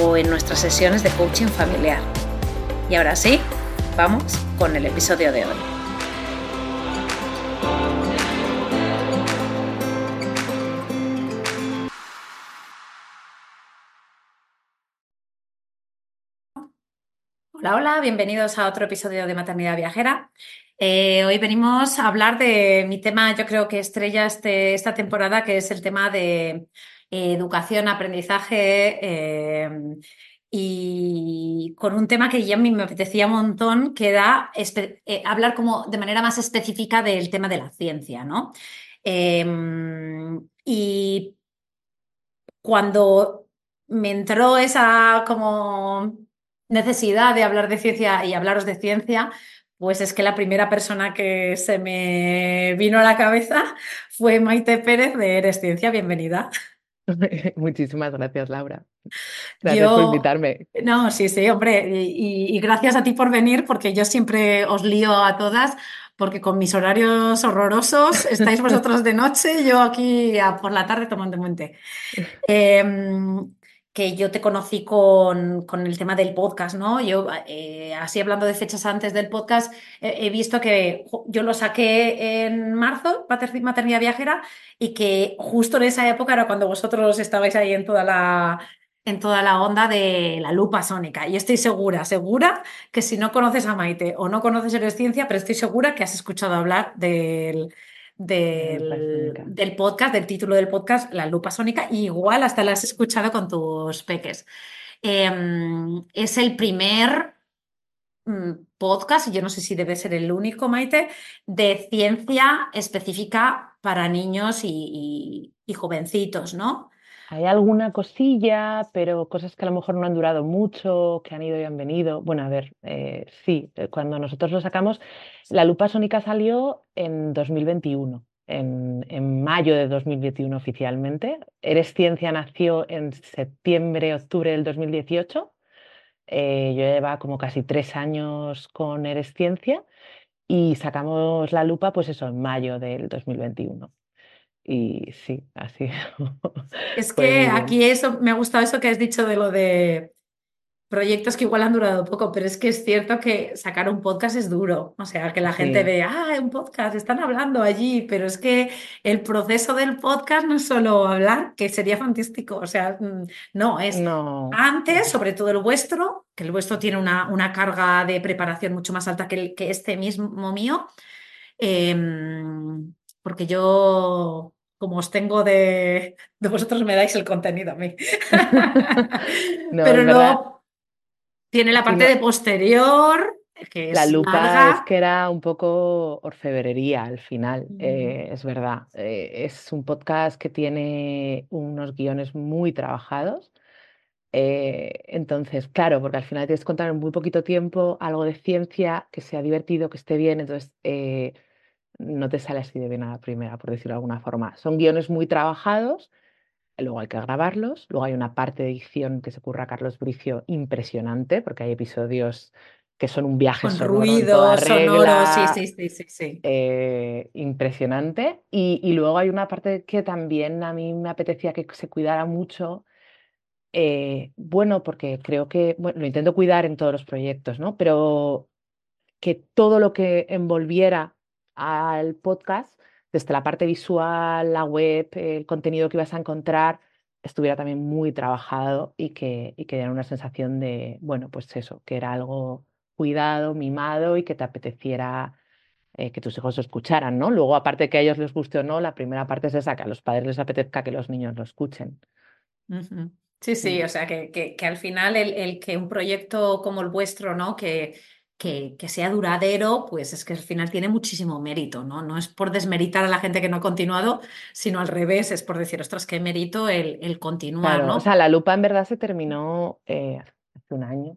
o en nuestras sesiones de coaching familiar. Y ahora sí, vamos con el episodio de hoy. Hola, hola, bienvenidos a otro episodio de Maternidad Viajera. Eh, hoy venimos a hablar de mi tema, yo creo que estrella este, esta temporada, que es el tema de educación, aprendizaje eh, y con un tema que ya a mí me apetecía un montón, que era eh, hablar como de manera más específica del tema de la ciencia, ¿no? Em, y cuando me entró esa como necesidad de hablar de ciencia y hablaros de ciencia, pues es que la primera persona que se me vino a la cabeza fue Maite Pérez de Eres Ciencia. Bienvenida. Muchísimas gracias, Laura. Gracias por invitarme. No, sí, sí, hombre, y, gracias a ti por venir, porque yo siempre os lío a todas, porque con mis horarios horrorosos estáis vosotros de noche, yo aquí por la tarde tomando monte. Eh, que yo te conocí con, el tema del podcast, ¿no? Yo, eh, así hablando de fechas antes del podcast, he visto que yo lo saqué en marzo, Maternidad Viajera, y que justo en esa época era cuando vosotros estabais ahí en toda la, en toda la onda de la lupa sónica. Y estoy segura, segura que si no conoces a Maite o no conoces Ciencia, pero estoy segura que has escuchado hablar del del, podcast, del título del podcast, La Lupa Sónica, y igual hasta la has escuchado con tus peques. Em, es el primer mm, podcast, y yo no sé si debe ser el único, Maite, de ciencia específica para niños y jovencitos, ¿no? Hay alguna cosilla, pero cosas que a lo mejor no han durado mucho, que han ido y han venido. Bueno, a ver, eh, sí, eh, cuando nosotros lo sacamos, la lupa sónica salió en 2021, en, en mayo de 2021 oficialmente. Eres Ciencia nació en septiembre, octubre del 2018. Eh, yo llevaba como casi tres años con Eres Ciencia y sacamos la lupa, pues eso, en mayo del 2021. Y sí, así. Es que aquí eso, me ha gustado eso que has dicho de lo de proyectos que igual han durado poco, pero es que es cierto que sacar un podcast es duro. O sea, que la gente ve, ah, un podcast, están hablando allí, pero es que el proceso del podcast no es solo hablar, que sería fantástico. O sea, mm, no, es antes, sobre todo el vuestro, que el vuestro tiene una, una carga de preparación mucho más alta que, el, que este mismo mío. Em, porque yo, como os tengo de, de vosotros, me dais el contenido a mí. Pero luego tiene la parte de posterior. Que es la lupa es que era un poco orfebrería al final, eh, es verdad. Eh, es un podcast que tiene unos guiones muy trabajados. Eh, entonces, claro, porque al final tienes que contar en muy poquito tiempo algo de ciencia que sea divertido, que esté bien. Entonces, no te sale así de bien a la primera, por decirlo de alguna forma. Son guiones muy trabajados, luego hay que grabarlos, luego hay una parte de edición que se ocurra a Carlos Bricio impresionante, porque hay episodios que son un viaje Con ruidos, sonoros, sí, sí, sí, sí. Eh, impresionante. Y, luego hay una parte que también a mí me apetecía que se cuidara mucho. Eh, bueno, porque creo que, bueno, lo intento cuidar en todos los proyectos, ¿no? Pero que todo lo que envolviera al podcast, desde la parte visual, la web, el contenido que vas a encontrar, estuviera también muy trabajado y que, y que diera una sensación de, bueno, pues eso, que era algo cuidado, mimado y que te apeteciera eh, que tus hijos lo escucharan, ¿no? Luego, aparte de que a ellos les guste o no, la primera parte es esa, que a los padres les apetezca que los niños lo escuchen. Sí, sí, mm. o sea, que, que, al final el, el, que un proyecto como el vuestro, ¿no? Que, que, que, sea duradero, pues es que al final tiene muchísimo mérito, ¿no? No es por desmeritar a la gente que no ha continuado, sino al revés, es por decir, ostras, qué mérito el, el continuar, ¿no? O sea, la lupa en verdad se terminó eh, hace un año,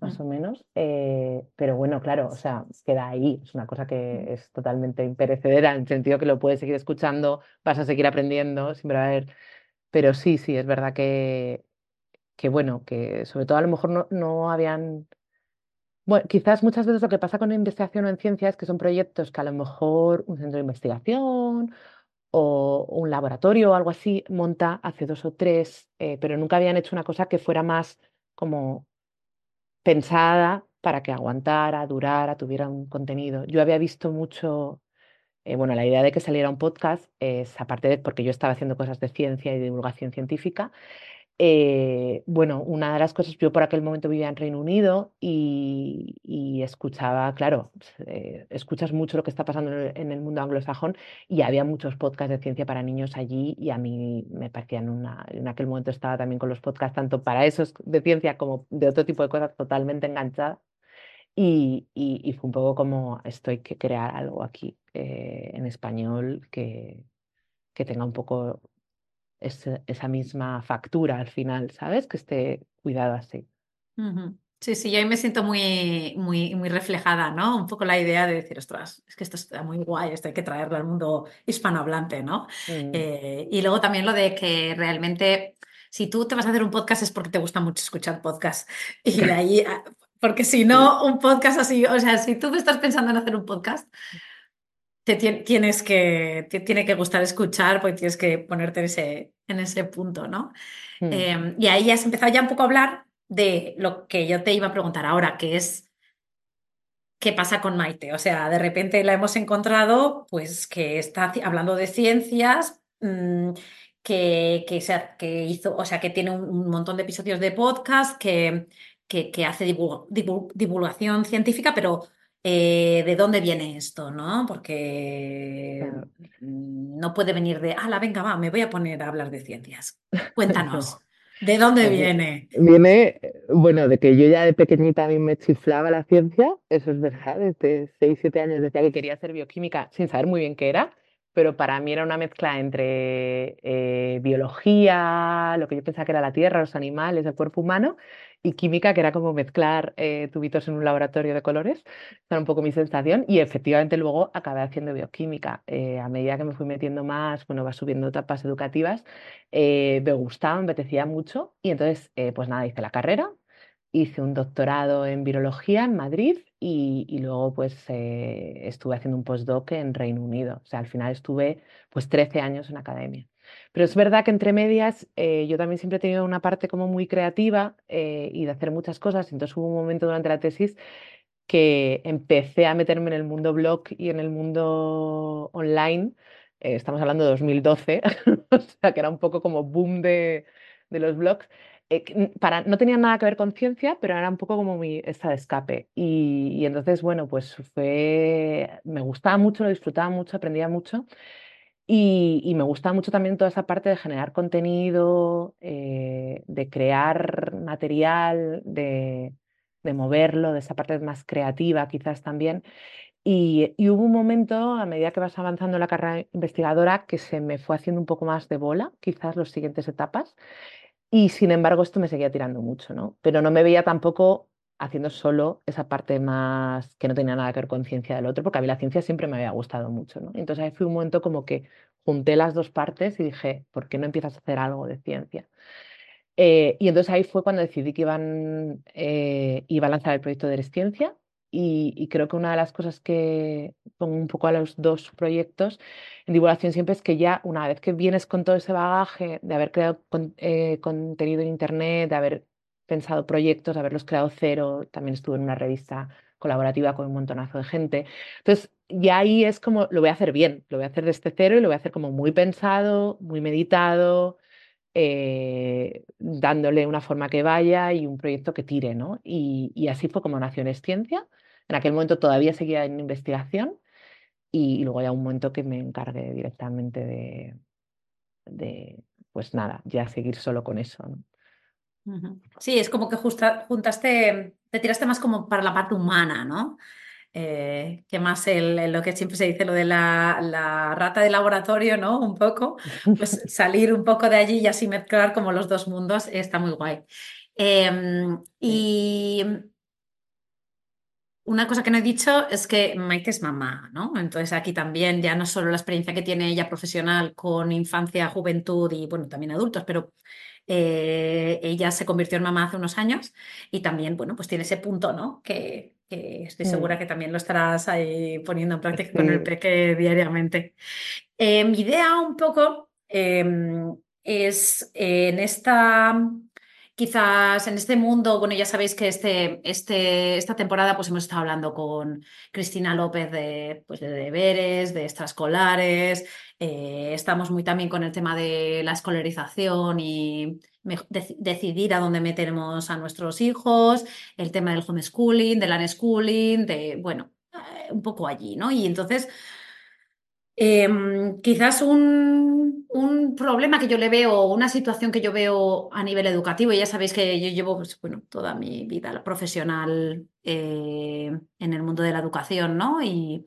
más o menos, eh, pero bueno, claro, o sea, queda ahí, es una cosa que es totalmente imperecedera, en el sentido que lo puedes seguir escuchando, vas a seguir aprendiendo, siempre va a haber, pero sí, sí, es verdad que, que bueno, que sobre todo a lo mejor no, no habían bueno, quizás muchas veces lo que pasa con investigación o en ciencia es que son proyectos que a lo mejor un centro de investigación o un laboratorio o algo así monta hace dos o tres, eh, pero nunca habían hecho una cosa que fuera más como pensada para que aguantara, durara, tuviera un contenido. Yo había visto mucho, eh, bueno, la idea de que saliera un podcast es aparte de porque yo estaba haciendo cosas de ciencia y divulgación científica, eh, bueno, una de las cosas, yo por aquel momento vivía en Reino Unido y, escuchaba, claro, eh, escuchas mucho lo que está pasando en el, mundo anglosajón y había muchos podcasts de ciencia para niños allí y a mí me parecían una, en aquel momento estaba también con los podcasts tanto para esos de ciencia como de otro tipo de cosas totalmente enganchada y, fue un poco como estoy que crear algo aquí eh, en español que, que tenga un poco esa misma factura al final, ¿sabes? Que esté cuidado así. Sí, sí, yo ahí me siento muy, muy, muy reflejada, ¿no? Un poco la idea de decir, ostras, es que esto está muy guay, esto hay que traerlo al mundo hispanohablante, ¿no? Mm. Eh, y luego también lo de que realmente, si tú te vas a hacer un podcast es porque te gusta mucho escuchar podcast. Y de ahí, porque si no, un podcast así, o sea, si tú estás pensando en hacer un podcast, te tienes que, te tiene que gustar escuchar porque tienes que ponerte en ese, en ese punto, ¿no? Hmm. Em, y ahí has empezado ya un poco a hablar de lo que yo te iba a preguntar ahora, que es qué pasa con Maite. O sea, de repente la hemos encontrado, pues que está hablando de ciencias, mm, que, que, que, hizo, o sea, que tiene un, montón de episodios de podcast, que, que, hace divulgación científica, pero eh, de dónde viene esto, ¿no? Porque no puede venir de, la venga, va, me voy a poner a hablar de ciencias. Cuéntanos. ¿De dónde viene? Viene, bueno, de que yo ya de pequeñita a mí me chiflaba la ciencia, eso es verdad, desde 6, 7 años decía que quería hacer bioquímica sin saber muy bien qué era, pero para mí era una mezcla entre eh, biología, lo que yo pensaba que era la tierra, los animales, el cuerpo humano, y química, que era como mezclar eh, tubitos en un laboratorio de colores. Era un poco mi sensación. Y efectivamente luego acabé haciendo bioquímica. Eh, a medida que me fui metiendo más, bueno, va subiendo etapas educativas, me gustaba, me apetecía mucho. Y entonces, pues nada, hice la carrera, hice un doctorado en virología en Madrid y, luego pues eh, estuve haciendo un postdoc en Reino Unido. O sea, al final estuve pues 13 años en academia. Pero es verdad que entre medias eh, yo también siempre he tenido una parte como muy creativa eh, y de hacer muchas cosas. Entonces hubo un momento durante la tesis que empecé a meterme en el mundo blog y en el mundo online. estamos hablando de 2012, o sea que era un poco como boom de, de los blogs. Eh, para, no tenía nada que ver con ciencia, pero era un poco como mi esta de escape. Y, entonces, bueno, pues fue, me gustaba mucho, lo disfrutaba mucho, aprendía mucho. Y, me gustaba mucho también toda esa parte de generar contenido, eh, de crear material, de, de, moverlo, de esa parte más creativa quizás también. Y, y, hubo un momento, a medida que vas avanzando en la carrera investigadora, que se me fue haciendo un poco más de bola, quizás las siguientes etapas. Y sin embargo, esto me seguía tirando mucho, ¿no? Pero no me veía tampoco haciendo solo esa parte más que no tenía nada que ver con ciencia del otro, porque a mí la ciencia siempre me había gustado mucho, ¿no? Entonces ahí fue un momento como que junté las dos partes y dije, ¿por qué no empiezas a hacer algo de ciencia? Eh, y entonces ahí fue cuando decidí que iban, eh, iba a lanzar el proyecto de Ciencia y, creo que una de las cosas que pongo un poco a los dos proyectos en divulgación siempre es que ya una vez que vienes con todo ese bagaje de haber creado eh, contenido en Internet, de haber pensado proyectos, de haberlos creado cero, también estuve en una revista colaborativa con un montonazo de gente. Entonces, ya ahí es como, lo voy a hacer bien, lo voy a hacer desde cero y lo voy a hacer como muy pensado, muy meditado, eh, dándole una forma que vaya y un proyecto que tire, ¿no? Y, así fue como nació Ciencia. En aquel momento todavía seguía en investigación y, luego ya un momento que me encargué directamente de, de, pues nada, ya seguir solo con eso. Sí, es como que juntaste, te tiraste más como para la parte humana, ¿no? Eh, que más el, lo que siempre se dice, lo de la, rata de laboratorio, ¿no? Un poco, pues salir un poco de allí y así mezclar como los dos mundos está muy guay. Em, y una cosa que no he dicho es que Maite es mamá, ¿no? Entonces aquí también ya no solo la experiencia que tiene ella profesional con infancia, juventud y, bueno, también adultos, pero eh, ella se convirtió en mamá hace unos años y también, bueno, pues tiene ese punto, ¿no? Que, estoy segura que también lo estarás ahí poniendo en práctica con el peque diariamente. Eh, mi idea un poco em, es en esta quizás en este mundo, bueno, ya sabéis que este, este, esta temporada pues hemos estado hablando con Cristina López de, pues, de deberes, de extraescolares, eh, estamos muy también con el tema de la escolarización y decidir a dónde metemos a nuestros hijos, el tema del homeschooling, del unschooling, de, bueno, eh, un poco allí, ¿no? Y entonces, em, quizás un, un, problema que yo le veo, una situación que yo veo a nivel educativo, y ya sabéis que yo llevo, pues, bueno, toda mi vida profesional eh, en el mundo de la educación, ¿no? Y,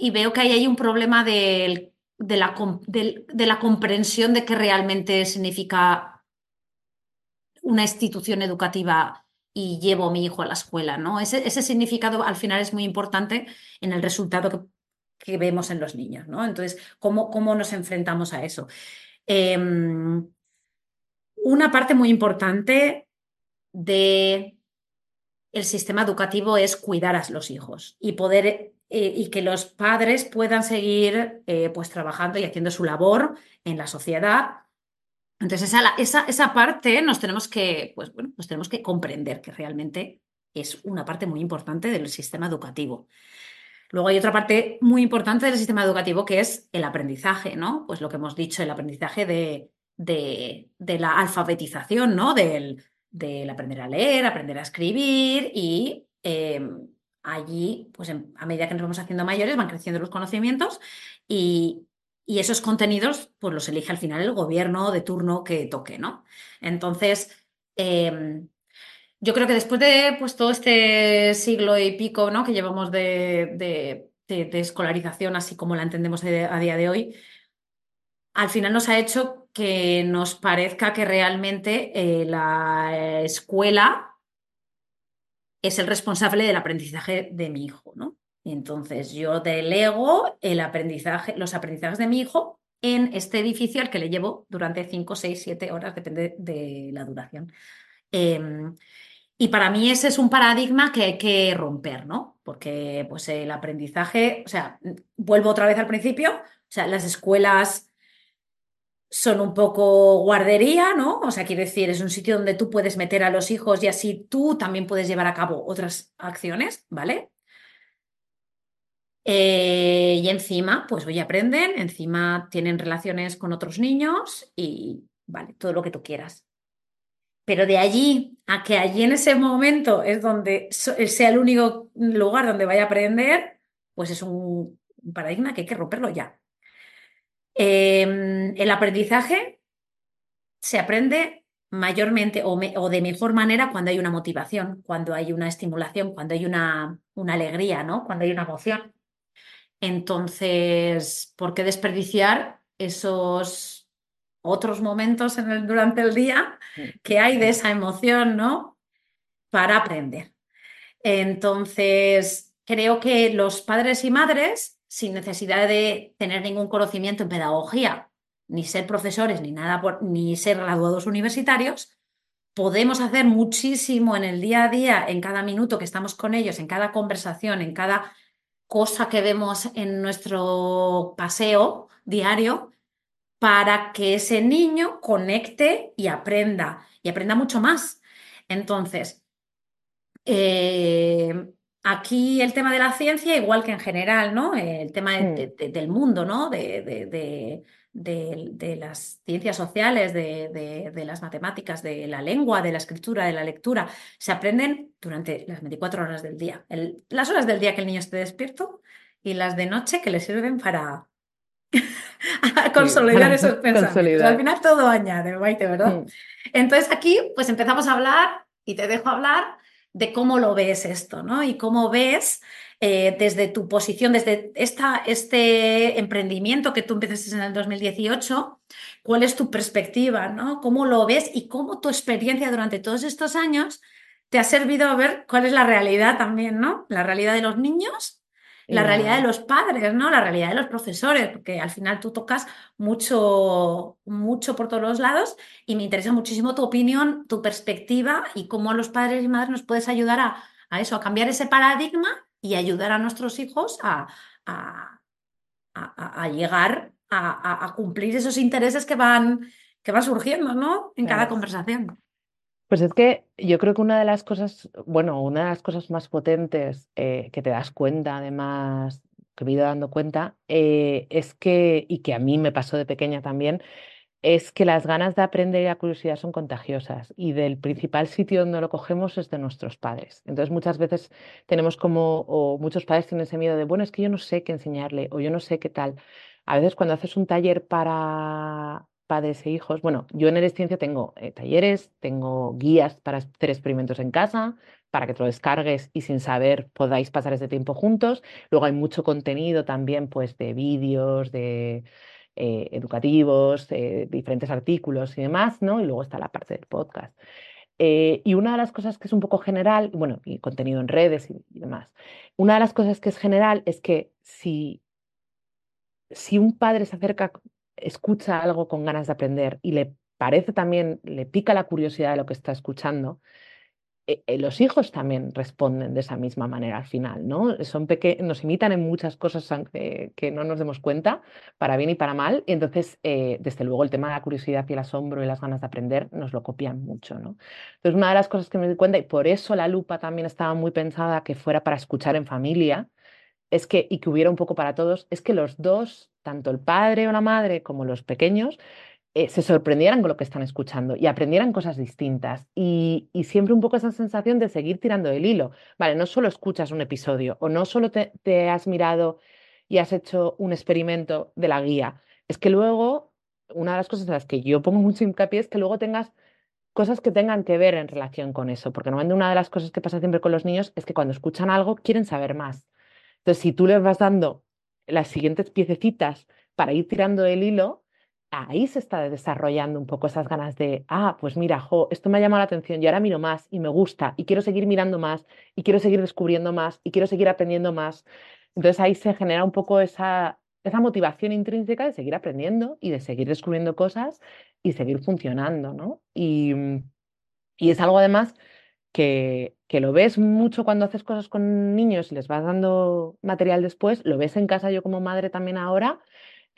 y veo que ahí hay un problema de, la, de, la, comprensión de qué realmente significa una institución educativa y llevo a mi hijo a la escuela, ¿no? Ese, ese significado al final es muy importante en el resultado que, vemos en los niños, ¿no? Entonces, ¿cómo, cómo nos enfrentamos a eso? Em, una parte muy importante de sistema educativo es cuidar a los hijos y poder eh, y que los padres puedan seguir eh, pues trabajando y haciendo su labor en la sociedad. Entonces, esa, esa, esa parte nos tenemos que, pues, bueno, nos tenemos que comprender que realmente es una parte muy importante del sistema educativo. Luego hay otra parte muy importante del sistema educativo que es el aprendizaje, ¿no? Pues lo que hemos dicho, el aprendizaje de, de, la alfabetización, ¿no? Del, aprender a leer, aprender a escribir y em, allí, pues a medida que nos vamos haciendo mayores, van creciendo los conocimientos y, esos contenidos, pues los elige al final el gobierno de turno que toque, ¿no? Entonces, em, yo creo que después de pues, todo este siglo y pico ¿no? que llevamos de, escolarización, así como la entendemos a día de hoy, al final nos ha hecho que nos parezca que realmente eh, la escuela es el responsable del aprendizaje de mi hijo, ¿no? entonces yo delego el aprendizaje, los aprendizajes de mi hijo en este edificio al que le llevo durante 5, 6, 7 horas, depende de la duración. Em, y para mí ese es un paradigma que hay que romper, ¿no? Porque pues el aprendizaje, o sea, vuelvo otra vez al principio, o sea, las escuelas son un poco guardería, ¿no? O sea, quiero decir, es un sitio donde tú puedes meter a los hijos y así tú también puedes llevar a cabo otras acciones, ¿vale? Eh, y encima, pues hoy aprenden, encima tienen relaciones con otros niños y, vale, todo lo que tú quieras. Pero de allí a que allí en ese momento es donde sea el único lugar donde vaya a aprender, pues es un paradigma que hay que romperlo ya. Em, el aprendizaje se aprende mayormente o, de mejor manera cuando hay una motivación, cuando hay una estimulación, cuando hay una, una alegría, ¿no? Cuando hay una emoción. Entonces, ¿por qué desperdiciar esos otros momentos en el, durante el día que hay de esa emoción, ¿no? Para aprender. Entonces, creo que los padres y madres sin necesidad de tener ningún conocimiento en pedagogía, ni ser profesores, ni nada, ni ser graduados universitarios, podemos hacer muchísimo en el día a día, en cada minuto que estamos con ellos, en cada conversación, en cada cosa que vemos en nuestro paseo diario, para que ese niño conecte y aprenda, y aprenda mucho más. Entonces, eh, Aquí el tema de la ciencia, igual que en general, ¿no? El tema de- Mm, de- del mundo, ¿no? De, las ciencias sociales, de, las matemáticas, de la lengua, de la escritura, de la lectura, se aprenden durante las 24 horas del día. El- las horas del día que el niño esté despierto y las de noche que le sirven para sí, consolidar esos pensamientos. Al final todo añade, Maite, ¿verdad? Mm, Entonces aquí pues empezamos a hablar y te dejo hablar de cómo lo ves esto, ¿no? Y cómo ves eh, desde tu posición, desde esta, este emprendimiento que tú empezaste en el 2018, cuál es tu perspectiva, ¿no? ¿Cómo lo ves y cómo tu experiencia durante todos estos años te ha servido a ver cuál es la realidad también, ¿no? La realidad de los niños. La realidad de los padres, ¿no? La realidad de los profesores, porque al final tú tocas mucho, mucho por todos los lados y me interesa muchísimo tu opinión, tu perspectiva y cómo los padres y madres nos puedes ayudar a, a eso, a cambiar ese paradigma y ayudar a nuestros hijos a, a- a- llegar a, cumplir esos intereses que van, que van surgiendo, ¿no? En cada conversación. Pues es que yo creo que una de las cosas, bueno, una de las cosas más potentes eh, que te das cuenta, además, que me he ido dando cuenta, eh, es que, y que a mí me pasó de pequeña también, es que las ganas de aprender y la curiosidad son contagiosas y del principal sitio donde lo cogemos es de nuestros padres. Entonces muchas veces tenemos como, o muchos padres tienen ese miedo de, bueno, es que yo no sé qué enseñarle o yo no sé qué tal. A veces cuando haces un taller para padres e hijos, bueno, yo en Eres Ciencia tengo eh, talleres, tengo guías para hacer experimentos en casa, para que te lo descargues y sin saber podáis pasar ese tiempo juntos. Luego hay mucho contenido también, pues, de vídeos, de eh, educativos, eh, diferentes artículos y demás, ¿no? Y luego está la parte del podcast. Eh, y una de las cosas que es un poco general, bueno, y contenido en redes y, y demás, una de las cosas que es general es que si, si un padre se acerca, escucha algo con ganas de aprender y le parece también, le pica la curiosidad de lo que está escuchando, eh, eh, los hijos también responden de esa misma manera al final, ¿no? Son peque nos imitan en muchas cosas eh, que no nos demos cuenta, para bien y para mal, y entonces, desde luego, el tema de la curiosidad y el asombro y las ganas de aprender nos lo copian mucho, ¿no? Entonces, una de las cosas que me di cuenta, y por eso la lupa también estaba muy pensada que fuera para escuchar en familia, es que, y que hubiera un poco para todos, es que los dos, tanto el padre o la madre como los pequeños, eh, se sorprendieran con lo que están escuchando y aprendieran cosas distintas. Y, y siempre un poco esa sensación de seguir tirando del hilo. Vale, no solo escuchas un episodio o no solo te, te has mirado y has hecho un experimento de la guía, es que luego, una de las cosas en las que yo pongo mucho hincapié es que luego tengas cosas que tengan que ver en relación con eso, porque normalmente una de las cosas que pasa siempre con los niños es que cuando escuchan algo quieren saber más. Entonces, si tú les vas dando las siguientes piececitas para ir tirando el hilo, ahí se está desarrollando un poco esas ganas de, ah, pues mira, jo, esto me ha llamado la atención y ahora miro más y me gusta y quiero seguir mirando más y quiero seguir descubriendo más y quiero seguir aprendiendo más. Entonces ahí se genera un poco esa, esa motivación intrínseca de seguir aprendiendo y de seguir descubriendo cosas y seguir funcionando, ¿no? Y, y es algo además que, que lo ves mucho cuando haces cosas con niños y les vas dando material después, lo ves en casa yo como madre también ahora.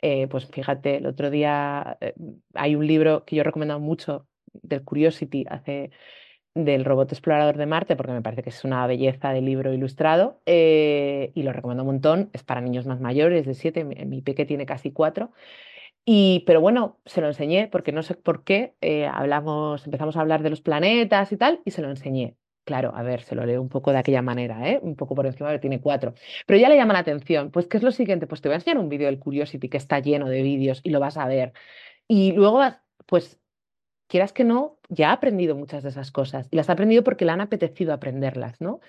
Eh, pues fíjate, el otro día eh, hay un libro que yo he recomendado mucho del Curiosity, hace, del robot explorador de Marte, porque me parece que es una belleza de libro ilustrado eh, y lo recomiendo un montón. Es para niños más mayores, de siete, mi, mi peque tiene casi cuatro. Y, pero bueno, se lo enseñé porque no sé por qué eh, hablamos, empezamos a hablar de los planetas y tal, y se lo enseñé. Claro, a ver, se lo leo un poco de aquella manera, ¿eh? Un poco por encima, que tiene cuatro. Pero ya le llama la atención. Pues, ¿qué es lo siguiente? Pues te voy a enseñar un vídeo del Curiosity que está lleno de vídeos y lo vas a ver. Y luego, pues, quieras que no, ya ha aprendido muchas de esas cosas. Y las ha aprendido porque le han apetecido aprenderlas, ¿no?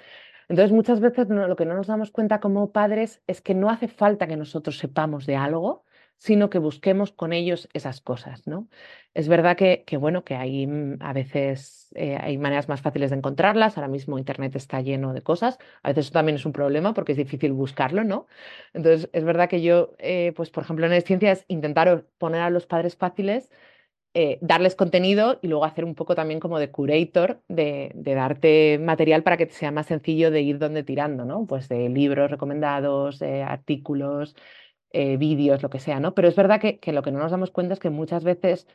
Entonces, muchas veces lo que no nos damos cuenta como padres es que no hace falta que nosotros sepamos de algo, sino que busquemos con ellos esas cosas, ¿no? Es verdad que, bueno, que hay mm, a veces eh, hay maneras más fáciles de encontrarlas. Ahora mismo Internet está lleno de cosas. A veces eso también es un problema porque es difícil buscarlo, ¿no? Entonces, es verdad que yo, eh, pues, por ejemplo, en ciencia es intentar poner a los padres fáciles eh, darles contenido y luego hacer un poco también como de curator, de, darte material para que sea más sencillo de ir donde tirando, ¿no? Pues de libros recomendados, artículos, eh, vídeos, lo que sea, ¿no? Pero es verdad que, lo que no nos damos cuenta es que muchas veces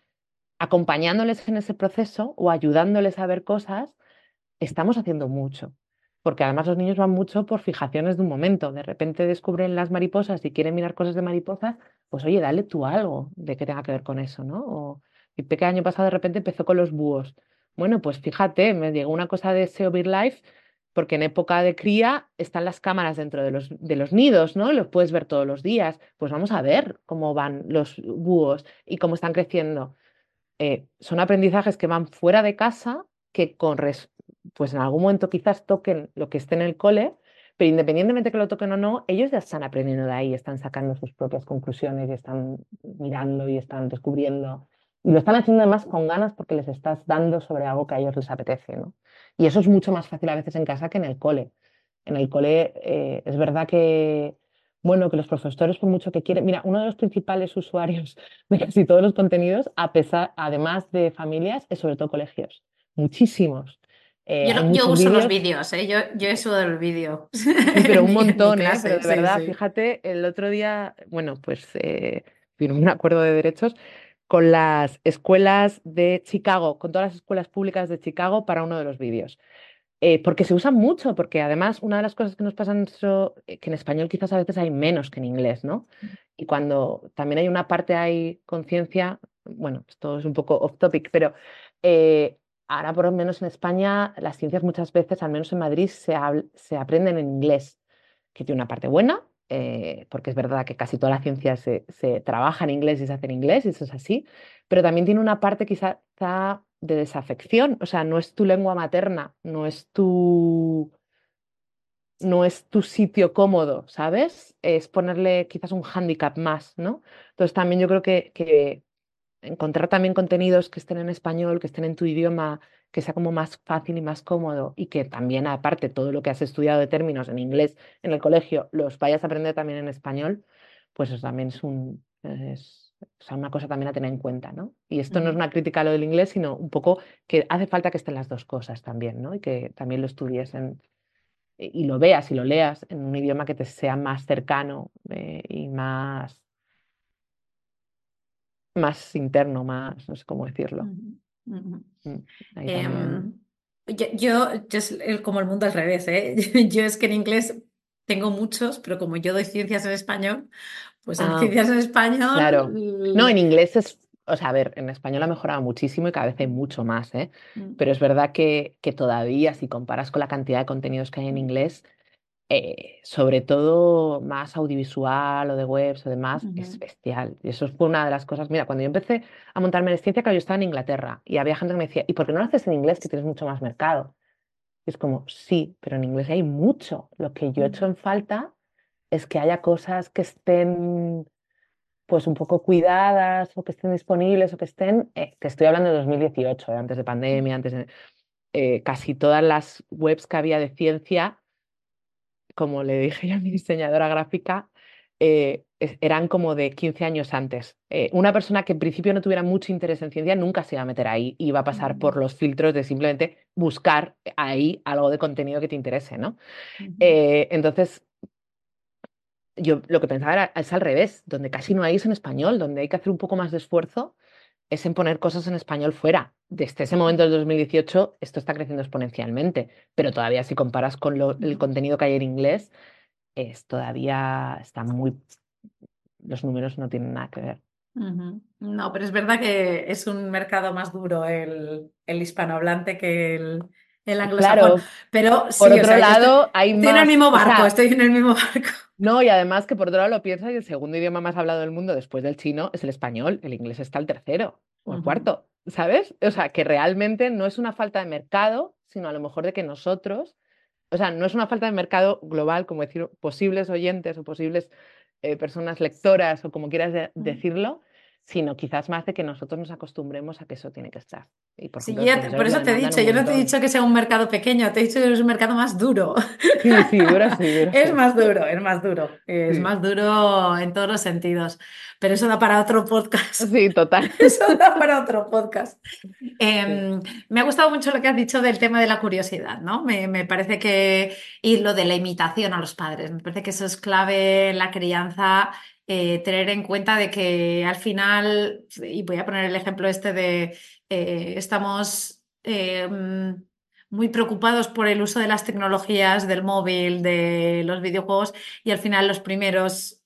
acompañándoles en ese proceso o ayudándoles a ver cosas, estamos haciendo mucho. porque además los niños van mucho por fijaciones de un momento. De repente descubren las mariposas y quieren mirar cosas de mariposas, pues oye, dale tú algo de que tenga que ver con eso, ¿no? O mi peque año pasado de repente empezó con los búhos. Bueno, pues fíjate, me llegó una cosa de SEO Life porque en época de cría están las cámaras dentro de los, de los nidos, ¿no? Los puedes ver todos los días. Pues vamos a ver cómo van los búhos y cómo están creciendo. Eh, son aprendizajes que van fuera de casa, que con pues en algún momento quizás toquen lo que esté en el cole, pero independientemente que lo toquen o no, ellos ya están aprendiendo de ahí, están sacando sus propias conclusiones y están mirando y están descubriendo. Y lo están haciendo además con ganas porque les estás dando sobre algo que a ellos les apetece, ¿no? Y eso es mucho más fácil a veces en casa que en el cole. En el cole eh, es verdad que, bueno, que los profesores por mucho que quieren, mira, uno de los principales usuarios de casi todos los contenidos, a pesar, además de familias, es sobre todo colegios. Muchísimos. Eh, yo, uso los vídeos, ¿eh? yo, yo he sudado el vídeo. pero un montón, ¿eh? Pero de verdad, fíjate, el otro día, bueno, pues eh, un acuerdo de derechos con las escuelas de Chicago, con todas las escuelas públicas de Chicago para uno de los vídeos. Eh, porque se usan mucho, porque además una de las cosas que nos pasan es eh, que en español quizás a veces hay menos que en inglés, ¿no? Y cuando también hay una parte, hay conciencia, bueno, esto es un poco off topic, pero eh, ahora por lo menos en España las ciencias muchas veces, al menos en Madrid, se, se aprenden en inglés, que tiene una parte buena eh, porque es verdad que casi toda la ciencia se, trabaja en inglés y se hace en inglés, y eso es así, pero también tiene una parte quizá de desafección, o sea, no es tu lengua materna, no es tu, no es tu sitio cómodo, ¿sabes? Es ponerle quizás un hándicap más, ¿no? Entonces también yo creo que, que encontrar también contenidos que estén en español, que estén en tu idioma, que sea como más fácil y más cómodo y que también aparte todo lo que has estudiado de términos en inglés en el colegio los vayas a aprender también en español, pues eso también es, un, es una cosa también a tener en cuenta, ¿no? Y esto no es una crítica a lo del inglés, sino un poco que hace falta que estén las dos cosas también, ¿no? Y que también lo estudies en, y lo veas y lo leas en un idioma que te sea más cercano eh, y más más interno, más, no sé cómo decirlo. Em, yo, es como el mundo al revés, ¿eh? Yo es que en inglés tengo muchos, pero como yo doy ciencias en español, pues en ah, ciencias en español. Claro. No, en inglés es. O sea, a ver, en español ha mejorado muchísimo y cada vez hay mucho más, ¿eh? Mm. Pero es verdad que, que todavía, si comparas con la cantidad de contenidos que hay en inglés, eh, sobre todo más audiovisual o de webs o demás, es bestial. Y eso fue una de las cosas. Mira, cuando yo empecé a montarme en ciencia, claro, yo estaba en Inglaterra y había gente que me decía, ¿y por qué no lo haces en inglés que tienes mucho más mercado? Y es como, sí, pero en inglés hay mucho. Lo que yo he hecho en falta es que haya cosas que estén pues un poco cuidadas o que estén disponibles o que estén, eh, que estoy hablando de 2018, eh, antes de pandemia, antes de... casi todas las webs que había de ciencia como le dije yo a mi diseñadora gráfica, eh, eran como de 15 años antes. Eh, una persona que en principio no tuviera mucho interés en ciencia nunca se iba a meter ahí, iba a pasar por los filtros de simplemente buscar ahí algo de contenido que te interese, ¿no? Eh, entonces, yo lo que pensaba era, es al revés, donde casi no hay es en español, donde hay que hacer un poco más de esfuerzo es en poner cosas en español fuera. Desde ese momento del 2018 esto está creciendo exponencialmente, pero todavía si comparas con el contenido que hay en inglés, es todavía está muy... Los números no tienen nada que ver. No, pero es verdad que es un mercado más duro el, el hispanohablante que el, el anglosajón. Claro, pero por otro lado, hay estoy en el mismo barco, estoy en el mismo barco. No, y además que por otro lado lo piensas y el segundo idioma más hablado del mundo después del chino es el español, el inglés está el tercero o el cuarto, ¿sabes? O sea, que realmente no es una falta de mercado, sino a lo mejor de que nosotros, o sea, no es una falta de mercado global, como decir, posibles oyentes o posibles eh, personas lectoras o como quieras decirlo, sino quizás más de que nosotros nos acostumbremos a que eso tiene que estar. Y por, eso te he dicho, yo no te he dicho que sea un mercado pequeño, te he dicho que es un mercado más duro. Sí, sí, duro sí. es más duro, es más duro, es más duro en todos los sentidos. Pero eso da para otro podcast. Sí, total. Eso da para otro podcast. Em, me ha gustado mucho lo que has dicho del tema de la curiosidad, ¿no? Me, me parece que, y lo de la imitación a los padres, me parece que eso es clave en la crianza eh, tener en cuenta de que al final, y voy a poner el ejemplo este de eh, estamos, eh, muy preocupados por el uso de las tecnologías, del móvil, de los videojuegos, y al final los primeros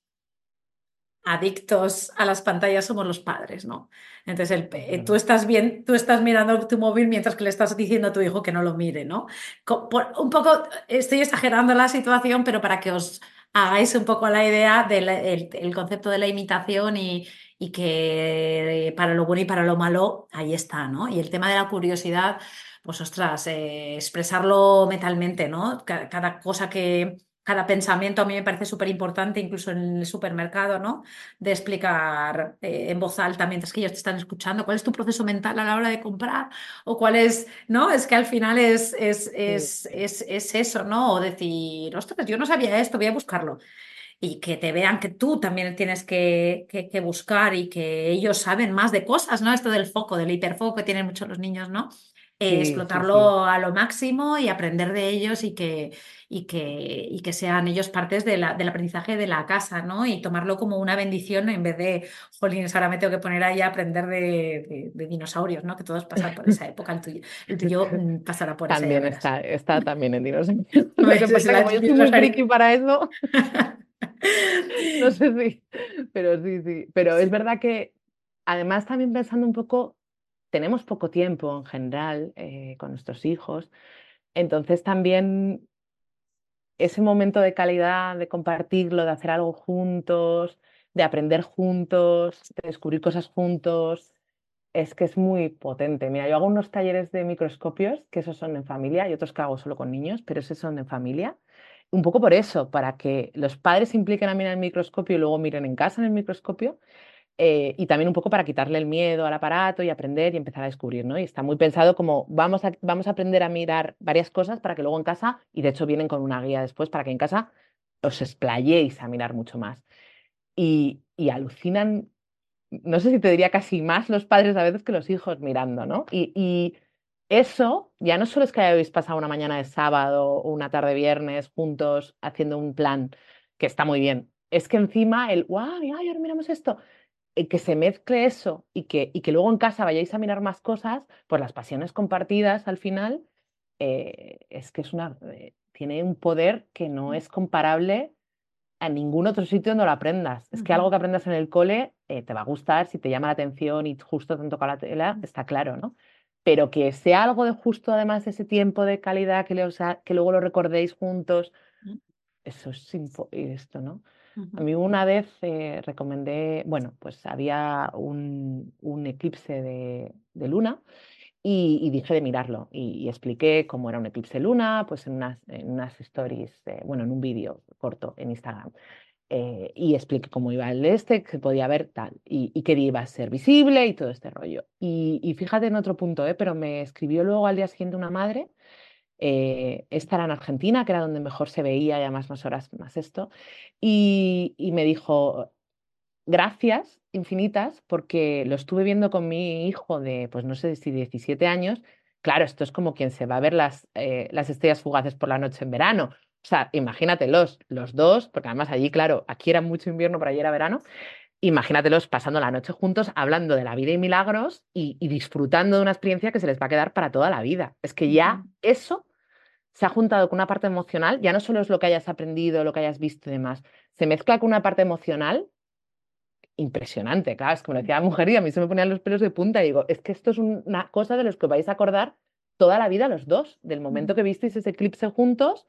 adictos a las pantallas somos los padres, ¿no? Entonces, el, eh, tú, estás bien, tú estás mirando tu móvil mientras que le estás diciendo a tu hijo que no lo mire, ¿no? un poco, estoy exagerando la situación, pero para que os hagáis un poco la idea del el concepto de la imitación y, y que para lo bueno y para lo malo, ahí está, ¿no? Y el tema de la curiosidad, pues ostras, eh, expresarlo mentalmente, ¿no? cada cosa que cada pensamiento a mí me parece súper importante, incluso en el supermercado, ¿no? De explicar eh, en voz alta mientras que ellos te están escuchando cuál es tu proceso mental a la hora de comprar o cuál es, ¿no? Es que al final es, es, es, es, eso, ¿no? O decir, ostras, yo no sabía esto, voy a buscarlo. Y que te vean que tú también tienes que, que, buscar y que ellos saben más de cosas, ¿no? Esto del foco, del hiperfoco que tienen muchos los niños, ¿no? Explotarlo a lo máximo y aprender de ellos y que, y que, y que sean ellos partes de la, del aprendizaje de la casa, ¿no? Y tomarlo como una bendición en vez de, jolines, ahora me tengo que poner ahí a aprender de, dinosaurios, ¿no? Que todos pasan por esa época, el tuyo, el tuyo mm, pasará por También está, está también en dinosaurios. No, sé, pues, como yo soy friki para eso. no sé si, pero sí, sí. Pero es verdad que además también pensando un poco tenemos poco tiempo en general eh, con nuestros hijos, entonces también ese momento de calidad, de compartirlo, de hacer algo juntos, de aprender juntos, de descubrir cosas juntos, es que es muy potente. Mira, yo hago unos talleres de microscopios, que esos son en familia, y otros que hago solo con niños, pero esos son en familia. Un poco por eso, para que los padres se impliquen a mirar el microscopio y luego miren en casa en el microscopio, eh, y también un poco para quitarle el miedo al aparato y aprender y empezar a descubrir, ¿no? Y está muy pensado como vamos a, vamos a aprender a mirar varias cosas para que luego en casa, y de hecho vienen con una guía después, para que en casa os explayéis a mirar mucho más. Y, y alucinan, no sé si te diría casi más los padres a veces que los hijos mirando, ¿no? Y, y eso ya no solo es que hayáis pasado una mañana de sábado o una tarde viernes juntos haciendo un plan, que está muy bien, es que encima el, wow, miramos esto, que se mezcle eso y que, y que luego en casa vayáis a mirar más cosas, pues las pasiones compartidas al final eh, es que es una, eh, tiene un poder que no mm. es comparable a ningún otro sitio donde lo aprendas. Es que algo que aprendas en el cole te va a gustar, si te llama la atención y justo te toca la tela, mm. está claro, ¿no? Pero que sea algo de justo además de ese tiempo de calidad que, le, que luego lo recordéis juntos, mm. eso es esto, ¿no? A mí una vez eh, recomendé, bueno, pues había un, eclipse de, luna y, dije de mirarlo y, expliqué cómo era un eclipse luna, pues en unas, en unas stories, bueno, en un vídeo corto en Instagram. Eh, y expliqué cómo iba el este, que podía ver tal, y, y que iba a ser visible y todo este rollo. Y, fíjate en otro punto, ¿eh? pero me escribió luego al día siguiente una madre eh, esta era en Argentina, que era donde mejor se veía y además más horas más esto, y, me dijo, gracias infinitas, porque lo estuve viendo con mi hijo de, pues no sé si 17 años, claro, esto es como quien se va a ver las, eh, las estrellas fugaces por la noche en verano. O sea, imagínatelos, los dos, porque además allí, claro, aquí era mucho invierno, pero allí era verano, imagínatelos pasando la noche juntos, hablando de la vida y milagros y, y, disfrutando de una experiencia que se les va a quedar para toda la vida. Es que ya eso se ha juntado con una parte emocional, ya no solo es lo que hayas aprendido, lo que hayas visto y demás, se mezcla con una parte emocional impresionante, claro, es como decía la mujer y a mí se me ponían los pelos de punta y digo, es que esto es una cosa de los que vais a acordar toda la vida los dos, del momento mm. que visteis ese eclipse juntos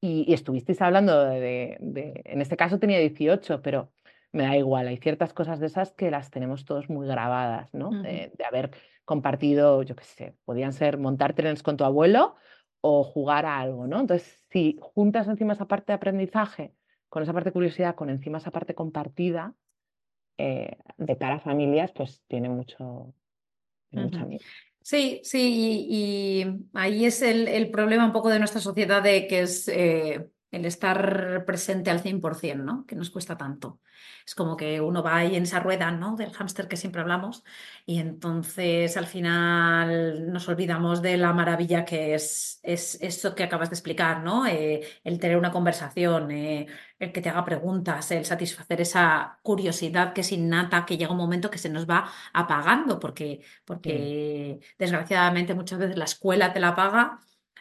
y, estuvisteis hablando de, en este caso tenía 18, pero me da igual, hay ciertas cosas de esas que las tenemos todos muy grabadas, ¿no? de, de haber compartido, yo qué sé, podían ser montar trenes con tu abuelo o jugar a algo, ¿no? Entonces, si juntas encima esa parte de aprendizaje, con esa parte de curiosidad, con encima esa parte compartida, eh, de cara a familias, pues tiene mucho, Sí, sí, y, ahí es el, problema un poco de nuestra sociedad de que es eh, el estar presente al 100%, ¿no? Que nos cuesta tanto. Es como que uno va ahí en esa rueda, ¿no? Del hámster que siempre hablamos y entonces al final nos olvidamos de la maravilla que es, es eso que acabas de explicar, ¿no? Eh, el tener una conversación, eh, el que te haga preguntas, el satisfacer esa curiosidad que es innata, que llega un momento que se nos va apagando porque, porque desgraciadamente muchas veces la escuela te la paga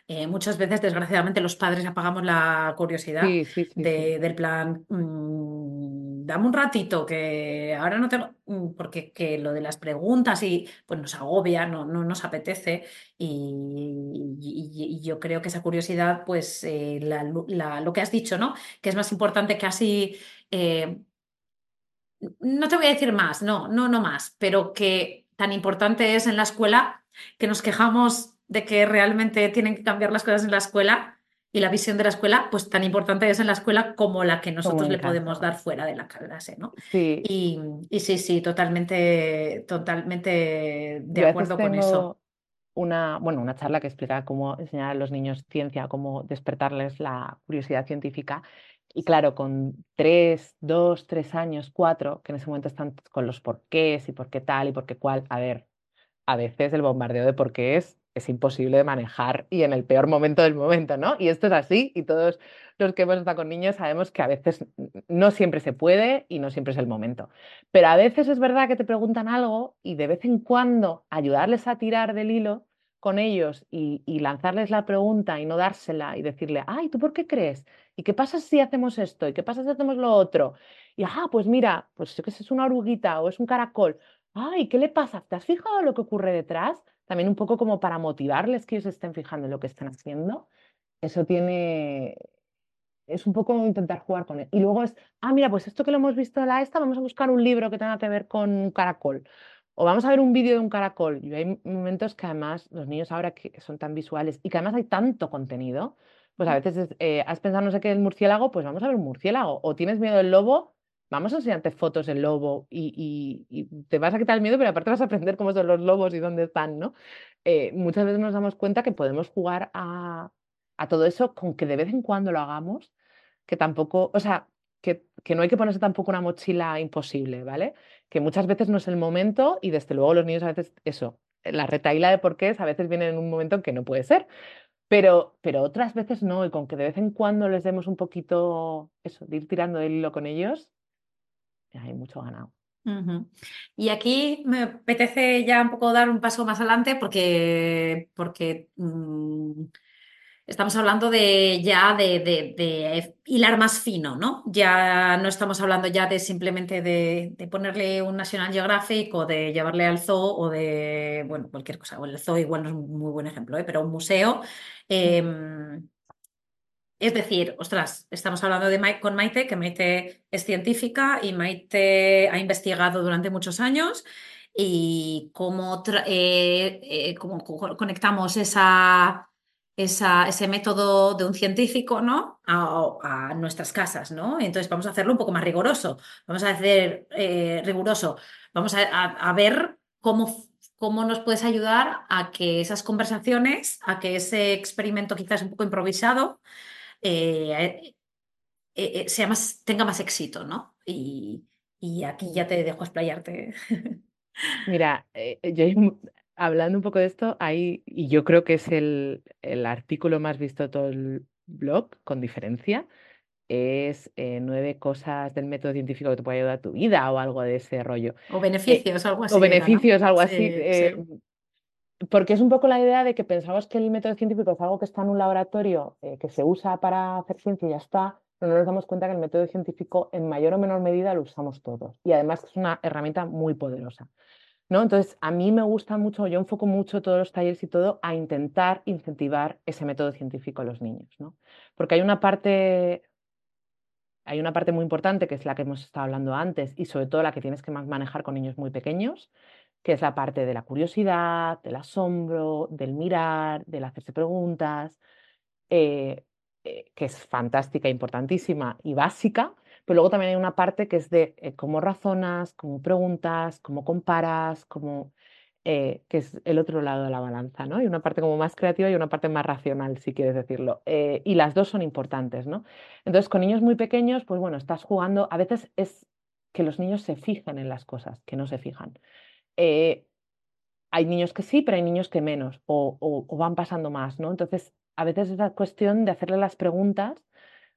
eh, muchas veces, desgraciadamente, los padres apagamos la curiosidad del plan, mm, dame un ratito, que ahora no tengo, mm, porque que lo de las preguntas y pues nos agobia, no, no nos apetece y, yo creo que esa curiosidad, pues eh, lo que has dicho, ¿no? Que es más importante casi... Eh, no te voy a decir más, no, no, no más, pero que tan importante es en la escuela que nos quejamos de que realmente tienen que cambiar las cosas en la escuela y la visión de la escuela, pues tan importante es en la escuela como la que nosotros le podemos dar fuera de la clase, ¿no? Sí. Y, sí, sí, totalmente, totalmente de acuerdo con eso. Una, bueno, una charla que explica cómo enseñar a los niños ciencia, cómo despertarles la curiosidad científica. Y claro, con tres, dos, tres años, cuatro, que en ese momento están con los porqués y por qué tal y por qué cual, a ver, a veces el bombardeo de porqués es imposible de manejar y en el peor momento del momento, ¿no? Y esto es así y todos los que hemos estado con niños sabemos que a veces no siempre se puede y no siempre es el momento. Pero a veces es verdad que te preguntan algo y de vez en cuando ayudarles a tirar del hilo con ellos y, lanzarles la pregunta y no dársela y decirle, ay, ¿tú por qué crees? ¿Y qué pasa si hacemos esto? ¿Y qué pasa si hacemos lo otro? Y, ah, pues mira, pues yo que es una oruguita o es un caracol. Ay, ¿qué le pasa? ¿Te has fijado lo que ocurre detrás? También un poco como para motivarles que ellos estén fijando en lo que están haciendo. Eso tiene, es un poco intentar jugar con él. Y luego es, ah, mira, pues esto que lo hemos visto de la esta, vamos a buscar un libro que tenga que ver con un caracol. O vamos a ver un vídeo de un caracol. Y hay momentos que además los niños ahora que son tan visuales y que además hay tanto contenido, pues a veces eh, has pensado no sé qué el murciélago, pues vamos a ver un murciélago. O tienes miedo del lobo, vamos a enseñarte fotos del lobo y, te vas a quitar el miedo, pero aparte vas a aprender cómo son los lobos y dónde están, ¿no? Eh, muchas veces nos damos cuenta que podemos jugar a, a todo eso con que de vez en cuando lo hagamos, que tampoco, o sea, que, que, no hay que ponerse tampoco una mochila imposible, ¿vale? Que muchas veces no es el momento y desde luego los niños a veces, eso, la retaíla de porqués a veces viene en un momento en que no puede ser, pero, pero otras veces no, y con que de vez en cuando les demos un poquito, eso, de ir tirando del hilo con ellos, hay mucho ganado. Y aquí me apetece ya un poco dar un paso más adelante porque, porque mm, estamos hablando de ya de, hilar más fino, ¿no? Ya no estamos hablando ya de simplemente de, ponerle un National Geographic o de llevarle al zoo o de, bueno, cualquier cosa. O el zoo igual no es un muy buen ejemplo, ¿eh? pero un museo. Em, es decir, ostras, estamos hablando con Maite, que Maite es científica y Maite ha investigado durante muchos años y cómo, eh, eh, conectamos ese método de un científico ¿no? a, nuestras casas. ¿no? Entonces vamos a hacerlo un poco más riguroso. Vamos a hacer eh, riguroso. Vamos a, ver cómo, cómo nos puedes ayudar a que esas conversaciones, a que ese experimento quizás un poco improvisado, eh, eh, sea más, tenga más éxito, ¿no? Y, aquí ya te dejo explayarte. Mira, eh, yo hablando un poco de esto, y yo creo que es el, el, artículo más visto de todo el blog, con diferencia, es nueve cosas del método científico que te puede ayudar a tu vida o algo de ese rollo. O beneficios, algo así. O beneficios, algo así porque es un poco la idea de que pensamos que el método científico es algo que está en un laboratorio, eh, que se usa para hacer ciencia y ya está, pero no nos damos cuenta que el método científico en mayor o menor medida lo usamos todos y además es una herramienta muy poderosa. ¿no? Entonces, a mí me gusta mucho, yo enfoco mucho todos los talleres y todo a intentar incentivar ese método científico a los niños, ¿no? porque hay una parte hay una parte muy importante que es la que hemos estado hablando antes y sobre todo la que tienes que manejar con niños muy pequeños, que es la parte de la curiosidad, del asombro, del mirar, del hacerse preguntas, eh, eh, que es fantástica, importantísima y básica, pero luego también hay una parte que es de eh, cómo razonas, cómo preguntas, cómo comparas, cómo, que es el otro lado de la balanza, ¿no? Hay una parte como más creativa y una parte más racional, si quieres decirlo. y las dos son importantes, ¿no? Entonces, con niños muy pequeños, pues bueno, estás jugando, a veces es que los niños se fijen en las cosas, que no se fijan. Eh, hay niños que sí, pero hay niños que menos, o, van pasando más, ¿no? Entonces, a veces es la cuestión de hacerle las preguntas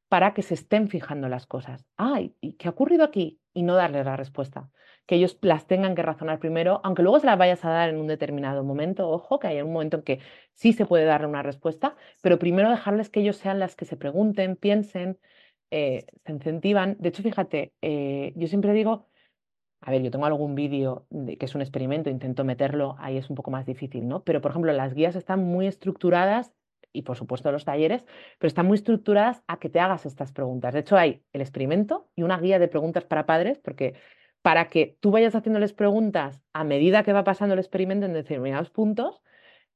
para que se estén fijando las cosas. Ay, ¿y qué ha ocurrido aquí? y no darles la respuesta. Que ellos las tengan que razonar primero, aunque luego se las vayas a dar en un determinado momento. Ojo, que hay un momento en que sí se puede darle una respuesta, pero primero dejarles que ellos sean las que se pregunten, piensen, eh, se incentivan. De hecho, fíjate, eh, yo siempre digo, a ver, yo tengo algún vídeo que es un experimento, intento meterlo, ahí es un poco más difícil, ¿no? Pero, por ejemplo, las guías están muy estructuradas y por supuesto los talleres, pero están muy estructuradas a que te hagas estas preguntas. De hecho, hay el experimento y una guía de preguntas para padres, porque para que tú vayas haciéndoles preguntas a medida que va pasando el experimento en determinados puntos,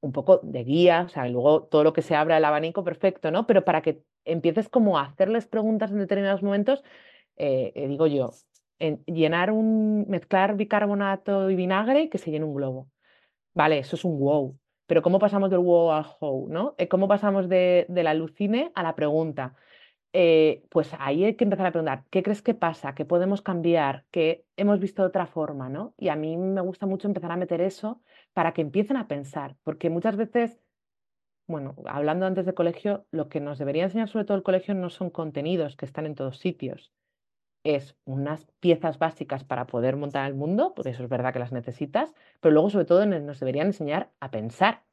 un poco de guía, o sea, luego todo lo que se abra el abanico, perfecto, ¿no? Pero para que empieces como a hacerles preguntas en determinados momentos, eh, eh, digo yo, en llenar un, mezclar bicarbonato y vinagre y que se llene un globo. Vale, eso es un wow. Pero ¿cómo pasamos del wow al how? ¿no? Eh, ¿Cómo pasamos de, la alucine a la pregunta? Eh, pues ahí hay que empezar a preguntar, ¿qué crees que pasa? ¿Qué podemos cambiar? ¿Qué hemos visto de otra forma? ¿no? Y a mí me gusta mucho empezar a meter eso para que empiecen a pensar, porque muchas veces, bueno, hablando antes de colegio, lo que nos debería enseñar sobre todo el colegio no son contenidos que están en todos sitios, es unas piezas básicas para poder montar el mundo, porque eso es verdad que las necesitas, pero luego sobre todo nos deberían enseñar a pensar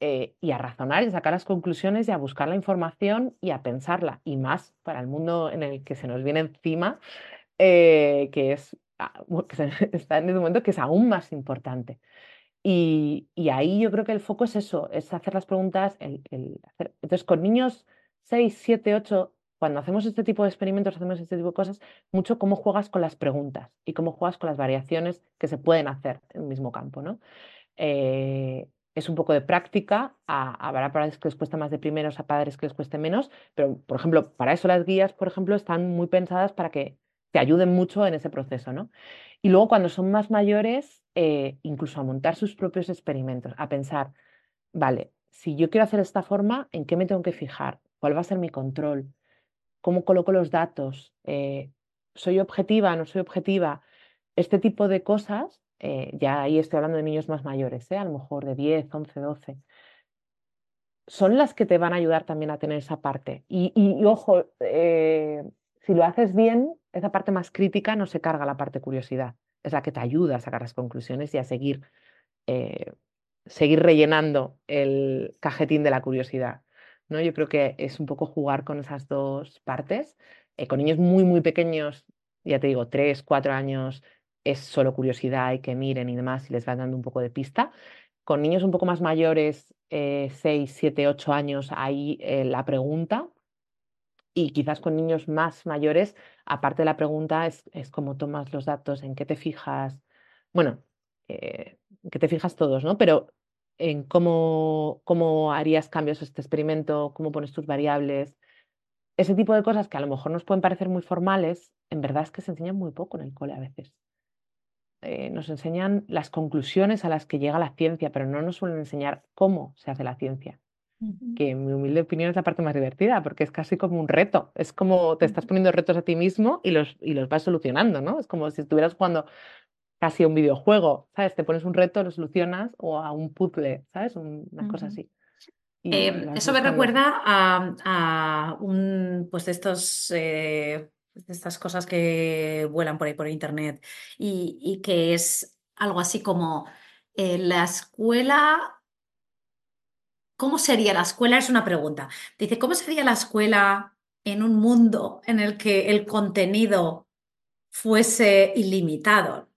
eh, y a razonar y sacar las conclusiones y a buscar la información y a pensarla, y más para el mundo en el que se nos viene encima, eh, que es ah, está en ese momento que es aún más importante. Y, ahí yo creo que el foco es eso, es hacer las preguntas. Entonces, con niños 6, 7, 8, cuando hacemos este tipo de experimentos, hacemos este tipo de cosas, mucho cómo juegas con las preguntas y cómo juegas con las variaciones que se pueden hacer en el mismo campo. ¿no? Eh, es un poco de práctica, habrá padres que les cuesta más de primeros, a padres que les cueste menos, pero por ejemplo, para eso las guías, por ejemplo, están muy pensadas para que te ayuden mucho en ese proceso. ¿no? Y luego cuando son más mayores, eh, incluso a montar sus propios experimentos, a pensar, vale, si yo quiero hacer esta forma, ¿en qué me tengo que fijar? ¿Cuál va a ser mi control? Cómo coloco los datos, eh, soy objetiva, no soy objetiva, este tipo de cosas, eh, ya ahí estoy hablando de niños más mayores, ¿eh? a lo mejor de 10, 11, 12, son las que te van a ayudar también a tener esa parte. Y, ojo, si lo haces bien, esa parte más crítica no se carga la parte curiosidad, es la que te ayuda a sacar las conclusiones y a seguir, seguir rellenando el cajetín de la curiosidad. ¿No? Yo creo que es un poco jugar con esas dos partes. Eh, con niños muy, muy pequeños, ya te digo, tres, cuatro años, es solo curiosidad y que miren y demás y les vas dando un poco de pista. Con niños un poco más mayores, eh, seis, siete, ocho años, ahí eh, la pregunta. Y quizás con niños más mayores, aparte de la pregunta, es, es cómo tomas los datos, en qué te fijas. Bueno, en qué te fijas todos, ¿no? Pero en cómo, cómo harías cambios a este experimento, cómo pones tus variables. Ese tipo de cosas que a lo mejor nos pueden parecer muy formales, en verdad es que se enseñan muy poco en el cole a veces. Eh, nos enseñan las conclusiones a las que llega la ciencia, pero no nos suelen enseñar cómo se hace la ciencia. Que en mi humilde opinión es la parte más divertida, porque es casi como un reto. Es como te estás poniendo retos a ti mismo y los, y los vas solucionando, ¿no? Es como si estuvieras jugando casi a un videojuego, ¿sabes? Te pones un reto, lo solucionas o a un puzzle, ¿sabes? Una cosa así. Eh, eso me recuerda a, un, pues de estos, eh, estas cosas que vuelan por ahí por internet y, que es algo así como eh, la escuela. ¿Cómo sería la escuela? Es una pregunta. Dice, ¿cómo sería la escuela en un mundo en el que el contenido fuese ilimitado?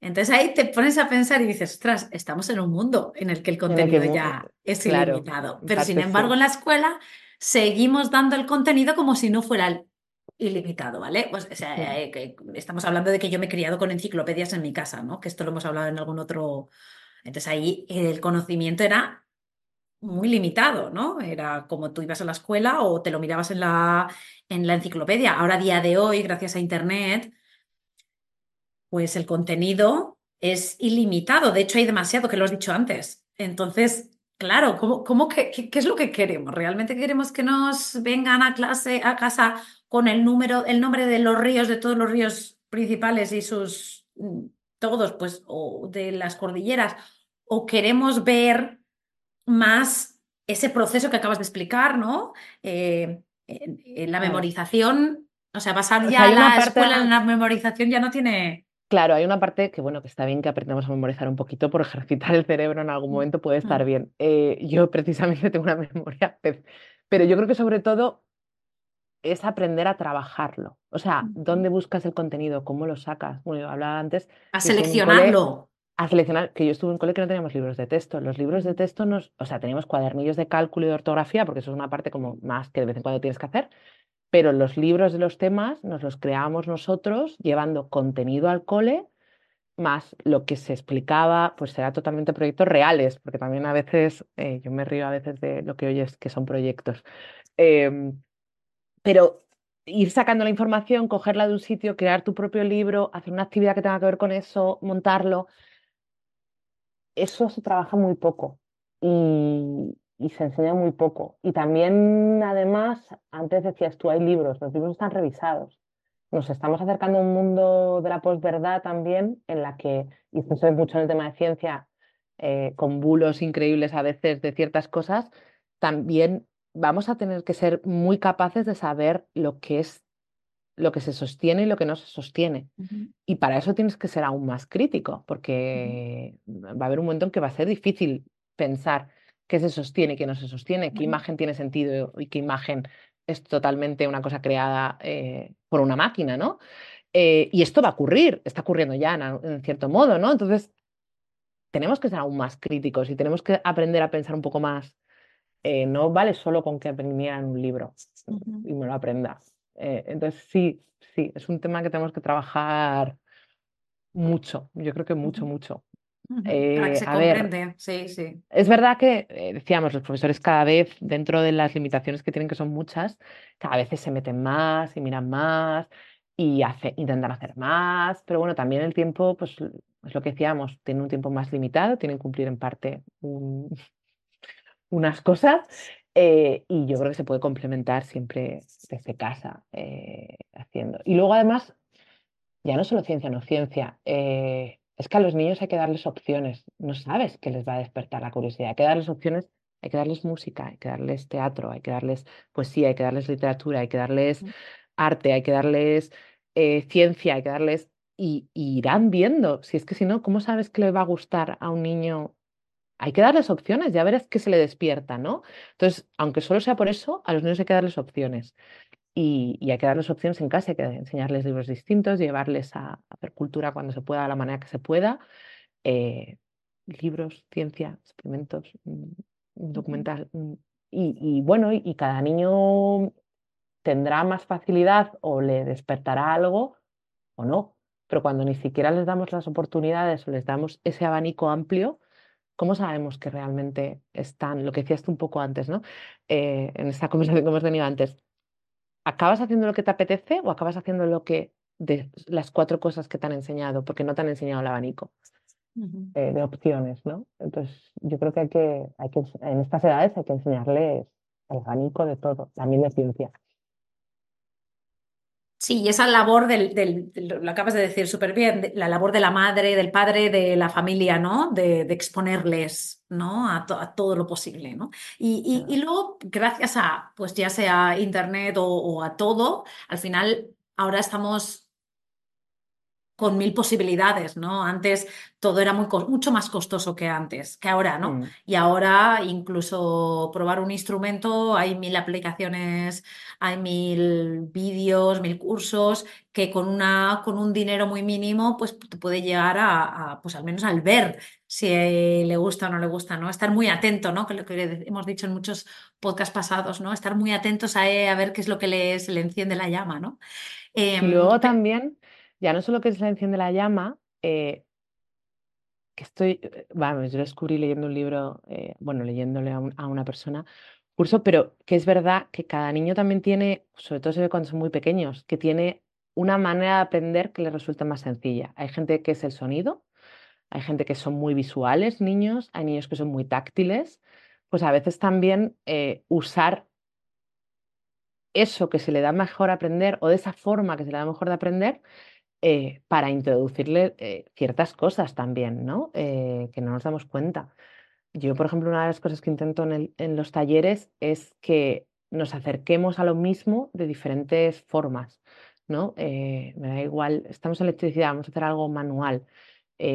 Entonces ahí te pones a pensar y dices, ostras, estamos en un mundo en el que el contenido ya es ilimitado. Pero sin embargo, en la escuela seguimos dando el contenido como si no fuera ilimitado, ¿vale? Pues eh, estamos hablando de que yo me he criado con enciclopedias en mi casa, ¿no? Que esto lo hemos hablado en algún otro. Entonces ahí el conocimiento era muy limitado, ¿no? Era como tú ibas a la escuela o te lo mirabas en la, en la enciclopedia. Ahora, a día de hoy, gracias a Internet, pues el contenido es ilimitado. De hecho, hay demasiado, que lo has dicho antes. Entonces, claro, ¿cómo, qué, es lo que queremos? ¿Realmente queremos que nos vengan a clase, a casa con el número, el nombre de los ríos, de todos los ríos principales y sus mm, todos, pues, o de las cordilleras? ¿O queremos ver más ese proceso que acabas de explicar, ¿no? Eh, la memorización O sea, pasar ya a la escuela en la memorización ya no tiene... Claro, hay una parte que, bueno, que está bien que aprendamos a memorizar un poquito por ejercitar el cerebro en algún momento puede estar bien. Eh, yo precisamente tengo una memoria, pero yo creo que sobre todo es aprender a trabajarlo. O sea, ¿dónde buscas el contenido? ¿Cómo lo sacas? Bueno, yo hablaba antes. A seleccionarlo. a seleccionar, que yo estuve en cole que no teníamos libros de texto. Los libros de texto nos, o sea, teníamos cuadernillos de cálculo y de ortografía, porque eso es una parte como más que de vez en cuando tienes que hacer, pero los libros de los temas nos los creábamos nosotros llevando contenido al cole más lo que se explicaba, pues será totalmente proyectos reales, porque también a veces, eh, yo me río a veces de lo que oyes que son proyectos. Em, pero ir sacando la información, cogerla de un sitio, crear tu propio libro, hacer una actividad que tenga que ver con eso, montarlo, eso se trabaja muy poco y, se enseña muy poco. Y también, además, antes decías tú, hay libros, los libros están revisados. Nos estamos acercando a un mundo de la posverdad también, en la que, y se mucho en el tema de ciencia, eh, con bulos increíbles a veces de ciertas cosas, también vamos a tener que ser muy capaces de saber lo que es lo que se sostiene y lo que no se sostiene. Y para eso tienes que ser aún más crítico, porque va a haber un momento en que va a ser difícil pensar qué se sostiene y qué no se sostiene, qué imagen tiene sentido y qué imagen es totalmente una cosa creada eh, por una máquina, ¿no? Eh, y esto va a ocurrir, está ocurriendo ya en, cierto modo, ¿no? Entonces, tenemos que ser aún más críticos y tenemos que aprender a pensar un poco más eh, no vale solo con que en un libro y me lo aprenda. Entonces, sí, sí, es un tema que tenemos que trabajar mucho, yo creo que mucho, mucho. Para que eh, se comprende, sí, sí. Es verdad que, decíamos, los profesores cada vez, dentro de las limitaciones que tienen, que son muchas, cada vez se meten más y miran más y hace, intentan hacer más, pero bueno, también el tiempo, pues es lo que decíamos, tiene un tiempo más limitado, tienen que cumplir en parte un, unas cosas eh, y yo creo que se puede complementar siempre desde casa eh, haciendo. Y luego además, ya no solo ciencia, no ciencia, eh, es que a los niños hay que darles opciones, no sabes qué les va a despertar la curiosidad, hay que darles opciones, hay que darles música, hay que darles teatro, hay que darles poesía, hay que darles literatura, hay que darles arte, hay que darles ciencia, hay que darles... y irán viendo, si es que si no, ¿cómo sabes que le va a gustar a un niño hay que darles opciones, ya verás que se le despierta, ¿no? Entonces, aunque solo sea por eso, a los niños hay que darles opciones. Y, hay que darles opciones en casa, hay que enseñarles libros distintos, llevarles a, hacer cultura cuando se pueda, a la manera que se pueda. Eh, libros, ciencia, experimentos, mm, documental. Mm, y, bueno, y, cada niño tendrá más facilidad o le despertará algo o no. Pero cuando ni siquiera les damos las oportunidades o les damos ese abanico amplio, ¿cómo sabemos que realmente están, lo que decías tú un poco antes, ¿no? Eh, en esta conversación que hemos tenido antes, ¿acabas haciendo lo que te apetece o acabas haciendo lo que de las cuatro cosas que te han enseñado, porque no te han enseñado el abanico eh, de opciones, ¿no? Entonces, yo creo que hay, que hay que, en estas edades hay que enseñarles el abanico de todo, también de ciencia. Sí, esa labor del, lo acabas de decir súper bien, la labor de la madre, del padre, de la familia, ¿no? De, exponerles, ¿no? A, todo lo posible, ¿no? Y, y, luego, gracias a, pues ya sea internet o a todo, al final ahora estamos con mil posibilidades, ¿no? Antes todo era muy, mucho más costoso que antes, que ahora, ¿no? Mm. Y ahora incluso probar un instrumento, hay mil aplicaciones, hay mil vídeos, mil cursos, que con, una, con un dinero muy mínimo, pues te puede llegar a, pues al menos al ver si le gusta o no le gusta, ¿no? Estar muy atento, ¿no? Que lo que hemos dicho en muchos podcasts pasados, ¿no? Estar muy atentos a, a ver qué es lo que le, se le enciende la llama, ¿no? y luego em, también ya no solo que es la enciende la llama, eh, que estoy, eh, vamos, yo descubrí leyendo un libro, eh, bueno, leyéndole a, una persona, curso, pero que es verdad que cada niño también tiene, sobre todo se ve cuando son muy pequeños, que tiene una manera de aprender que le resulta más sencilla. Hay gente que es el sonido, hay gente que son muy visuales, niños, hay niños que son muy táctiles, pues a veces también usar eso que se le da mejor aprender o de esa forma que se le da mejor de aprender, eh, para introducirle eh, ciertas cosas también, ¿no? Eh, que no nos damos cuenta. Yo, por ejemplo, una de las cosas que intento en, los talleres es que nos acerquemos a lo mismo de diferentes formas, ¿no? Me da igual, estamos en electricidad, vamos a hacer algo manual,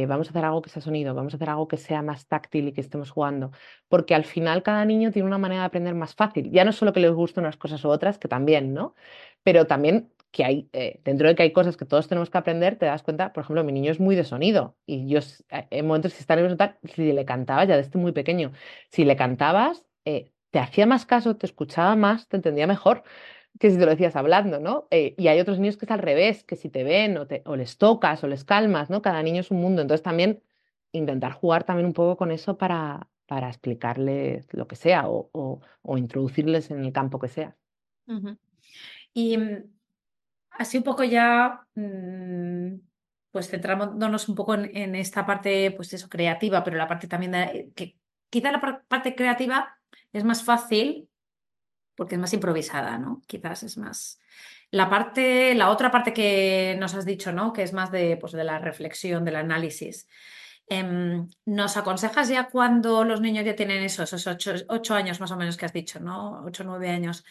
vamos a hacer algo que sea sonido, vamos a hacer algo que sea más táctil y que estemos jugando, porque al final cada niño tiene una manera de aprender más fácil, ya no solo que les gusten unas cosas u otras, que también, ¿no? Pero también que hay, eh, dentro de que hay cosas que todos tenemos que aprender, te das cuenta, por ejemplo, mi niño es muy de sonido y yo en momentos si está nervioso, si le cantabas ya desde muy pequeño, si le cantabas, te hacía más caso, te escuchaba más, te entendía mejor que si te lo decías hablando, ¿no? Eh, y hay otros niños que es al revés, que si te ven o, te, o, les tocas o les calmas, ¿no? Cada niño es un mundo. Entonces también intentar jugar también un poco con eso para, para explicarles lo que sea o, o, introducirles en el campo que sea. Y mm, así un poco ya, mm, pues centrándonos un poco en, esta parte, pues eso, creativa, pero la parte también de, que quizá la parte creativa es más fácil porque es más improvisada, ¿no? Quizás es más. La parte, la otra parte que nos has dicho, ¿no? Que es más de, pues, de la reflexión, del análisis. Em, ¿Nos aconsejas ya cuando los niños ya tienen eso, esos ocho, años más o menos que has dicho, ¿no? Ocho, nueve años,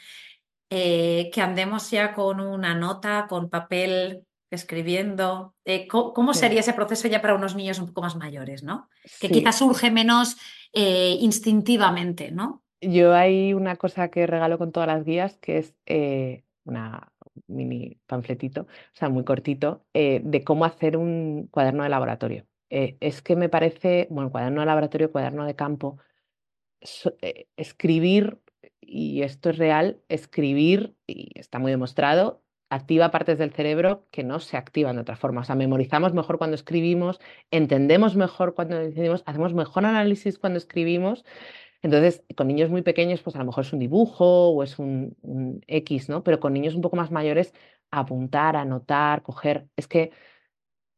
eh, que andemos ya con una nota, con papel, escribiendo? Eh, ¿cómo, sería ese proceso ya para unos niños un poco más mayores, ¿no? Que quizás surge menos eh, instintivamente, ¿no? Yo hay una cosa que regalo con todas las guías, que es una mini panfletito, o sea, muy cortito, de cómo hacer un cuaderno de laboratorio. Es que me parece, bueno, cuaderno de laboratorio, cuaderno de campo, escribir, y esto es real, escribir, y está muy demostrado, activa partes del cerebro que no se activan de otra forma. O sea, memorizamos mejor cuando escribimos, entendemos mejor cuando decidimos, hacemos mejor análisis cuando escribimos entonces, con niños muy pequeños, pues a lo mejor es un dibujo o es un, X, ¿no? Pero con niños un poco más mayores, apuntar, anotar, coger. Es que,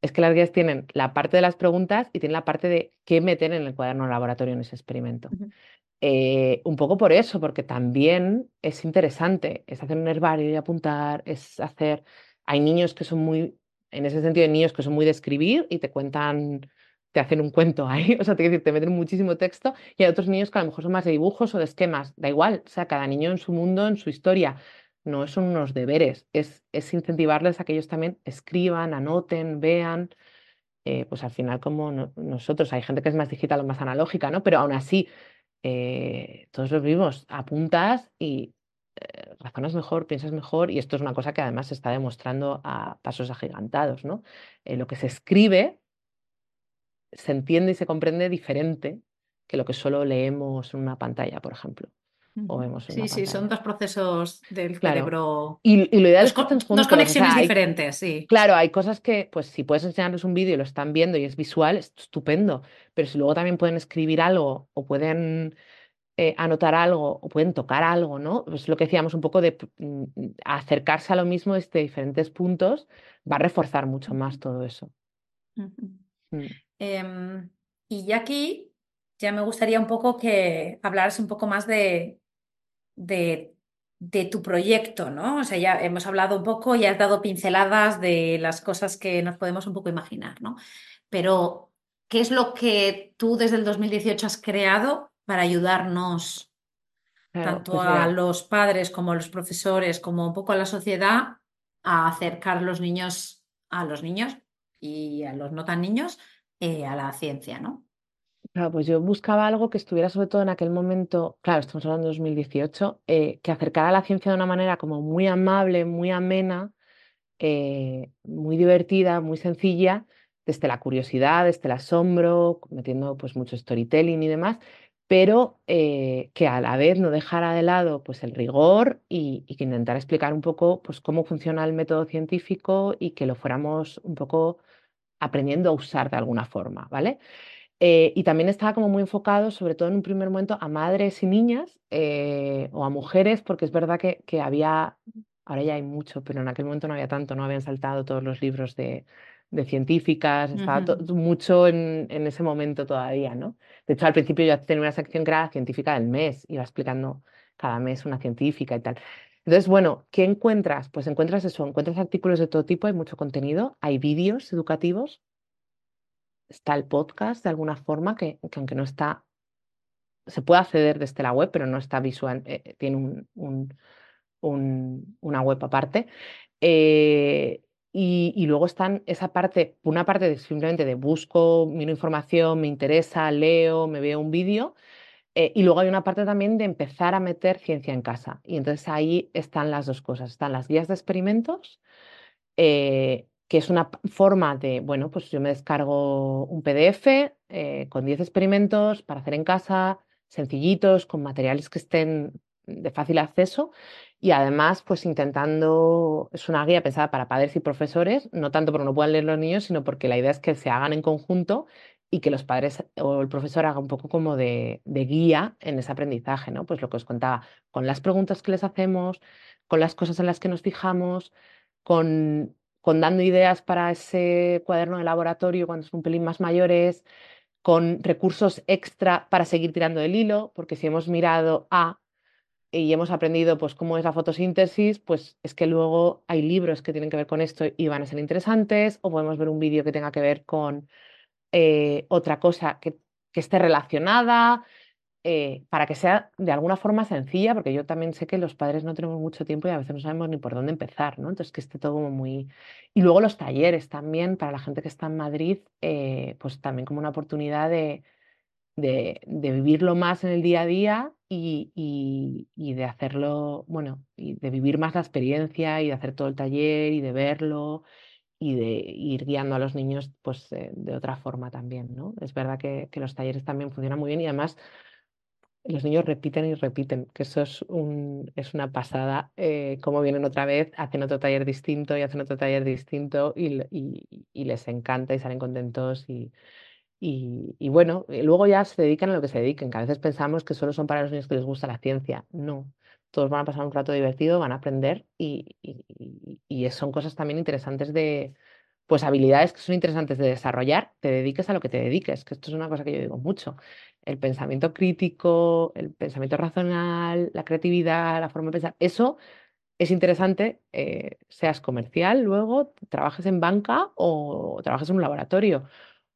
es que las guías tienen la parte de las preguntas y tienen la parte de qué meter en el cuaderno de laboratorio en ese experimento. Eh, un poco por eso, porque también es interesante, es hacer un herbario y apuntar, es hacer... Hay niños que son muy, en ese sentido, hay niños que son muy de escribir y te cuentan te hacen un cuento ahí, o sea, te, te meten muchísimo texto y hay otros niños que a lo mejor son más de dibujos o de esquemas, da igual, o sea, cada niño en su mundo, en su historia, no son unos deberes, es, es incentivarles a que ellos también escriban, anoten, vean, eh, pues al final como nosotros, hay gente que es más digital o más analógica, ¿no? Pero aún así, eh, todos los vivos, apuntas y eh, razonas mejor, piensas mejor y esto es una cosa que además se está demostrando a pasos agigantados, ¿no? lo que se escribe se entiende y se comprende diferente que lo que solo leemos en una pantalla, por ejemplo. O vemos sí, sí, son dos procesos del cerebro. Y, lo ideal es que Dos conexiones diferentes, sí. Claro, hay cosas que, pues si puedes enseñarles un vídeo y lo están viendo y es visual, es estupendo. Pero si luego también pueden escribir algo o pueden eh, anotar algo o pueden tocar algo, ¿no? Pues lo que decíamos un poco de mm, acercarse a lo mismo desde diferentes puntos, va a reforzar mucho más todo eso. Em, y ya aquí ya me gustaría un poco que hablaras un poco más de, de, tu proyecto, ¿no? O sea, ya hemos hablado un poco y has dado pinceladas de las cosas que nos podemos un poco imaginar, ¿no? Pero, ¿qué es lo que tú desde el 2018 has creado para ayudarnos, tanto pues a los padres como a los profesores, como un poco a la sociedad, a acercar a los niños a los niños y a los no tan niños eh, a la ciencia, ¿no? Claro, pues yo buscaba algo que estuviera sobre todo en aquel momento, claro, estamos hablando de 2018, eh, que acercara a la ciencia de una manera como muy amable, muy amena, eh, muy divertida, muy sencilla, desde la curiosidad, desde el asombro, metiendo pues mucho storytelling y demás, pero que a la vez no dejara de lado pues el rigor y, y, que intentara explicar un poco pues cómo funciona el método científico y que lo fuéramos un poco aprendiendo a usar de alguna forma, ¿vale? Eh, y también estaba como muy enfocado, sobre todo en un primer momento, a madres y niñas eh, o a mujeres, porque es verdad que, que, había, ahora ya hay mucho, pero en aquel momento no había tanto, no habían saltado todos los libros de, de científicas, estaba mucho en, en, ese momento todavía, ¿no? De hecho, al principio yo tenía una sección que era científica del mes, iba explicando cada mes una científica y tal. Entonces, bueno, ¿qué encuentras? Pues encuentras eso, encuentras artículos de todo tipo, hay mucho contenido, hay vídeos educativos, está el podcast de alguna forma, que, aunque no está se puede acceder desde la web, pero no está visual, eh, tiene un, una web aparte. Eh, y, luego están esa parte, una parte simplemente de busco, miro información, me interesa, leo, me veo un vídeo. Eh, y luego hay una parte también de empezar a meter ciencia en casa. Y entonces ahí están las dos cosas. Están las guías de experimentos, eh, que es una forma de, bueno, pues yo me descargo un PDF con 10 experimentos para hacer en casa, sencillitos, con materiales que estén de fácil acceso y además pues intentando, es una guía pensada para padres y profesores, no tanto porque no puedan leer los niños, sino porque la idea es que se hagan en conjunto y que los padres o el profesor haga un poco como de, guía en ese aprendizaje, ¿no? Pues lo que os contaba, con las preguntas que les hacemos, con las cosas en las que nos fijamos, con, con dando ideas para ese cuaderno de laboratorio cuando son un pelín más mayores, con recursos extra para seguir tirando del hilo, porque si hemos mirado A y hemos aprendido pues cómo es la fotosíntesis, pues es que luego hay libros que tienen que ver con esto y van a ser interesantes, o podemos ver un vídeo que tenga que ver con eh, otra cosa que, esté relacionada, eh, para que sea de alguna forma sencilla, porque yo también sé que los padres no tenemos mucho tiempo y a veces no sabemos ni por dónde empezar, ¿no? Entonces que esté todo como muy... Y luego los talleres también, para la gente que está en Madrid, eh, pues también como una oportunidad de de, vivirlo más en el día a día y, de hacerlo, bueno, y de vivir más la experiencia y de hacer todo el taller y de verlo y de ir guiando a los niños pues eh, de otra forma también, ¿no? Es verdad que, los talleres también funcionan muy bien y además los niños repiten y repiten, que eso es, un, es una pasada, eh, como vienen otra vez, hacen otro taller distinto y hacen otro taller distinto y, y les encanta y salen contentos y, y, bueno, eh, luego ya se dedican a lo que se dediquen, que a veces pensamos que solo son para los niños que les gusta la ciencia. No, todos van a pasar un rato divertido, van a aprender y, son cosas también interesantes de, pues habilidades que son interesantes de desarrollar, te dediques a lo que te dediques, que esto es una cosa que yo digo mucho. El pensamiento crítico, el pensamiento racional, la creatividad, la forma de pensar, eso es interesante, eh, seas comercial luego, trabajes en banca o trabajes en un laboratorio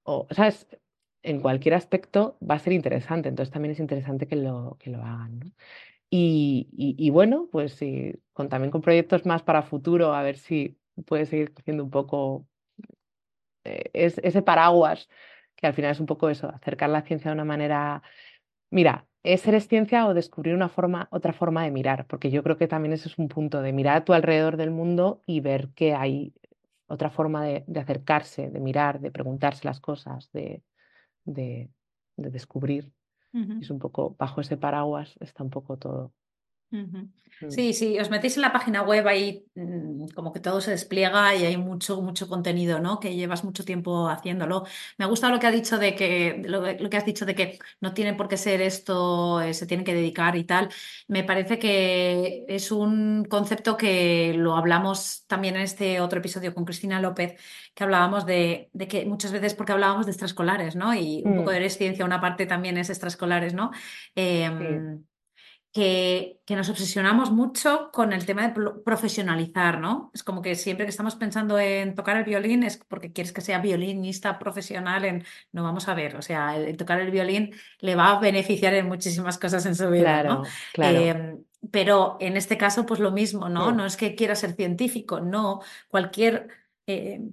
o, ¿sabes? En cualquier aspecto va a ser interesante, entonces también es interesante que lo, que lo hagan, ¿no? Y, bueno, pues con, también con proyectos más para futuro, a ver si puede seguir haciendo un poco eh, ese paraguas, que al final es un poco eso, acercar la ciencia de una manera... Mira, es ser ciencia o descubrir una forma, otra forma de mirar, porque yo creo que también ese es un punto de mirar a tu alrededor del mundo y ver que hay otra forma de, acercarse, de mirar, de preguntarse las cosas, de, de, descubrir. Es un poco, bajo ese paraguas está un poco todo. Sí, sí, os metéis en la página web ahí mm, como que todo se despliega y hay mucho, mucho contenido, ¿no? Que llevas mucho tiempo haciéndolo. Me ha gustado lo que ha dicho de que, lo, que has dicho de que no tiene por qué ser esto, eh, se tiene que dedicar y tal. Me parece que es un concepto que lo hablamos también en este otro episodio con Cristina López, que hablábamos de, que muchas veces porque hablábamos de extraescolares, ¿no? Y un poco mm. de ciencia, una parte también es extraescolares, ¿no? Em, que, nos obsesionamos mucho con el tema de profesionalizar, ¿no? Es como que siempre que estamos pensando en tocar el violín es porque quieres que sea violinista profesional en... No, vamos a ver, o sea, el, tocar el violín le va a beneficiar en muchísimas cosas en su vida, ¿no? Claro. Em, pero en este caso, pues lo mismo, ¿no? No es que quiera ser científico, no. Cualquier... Em,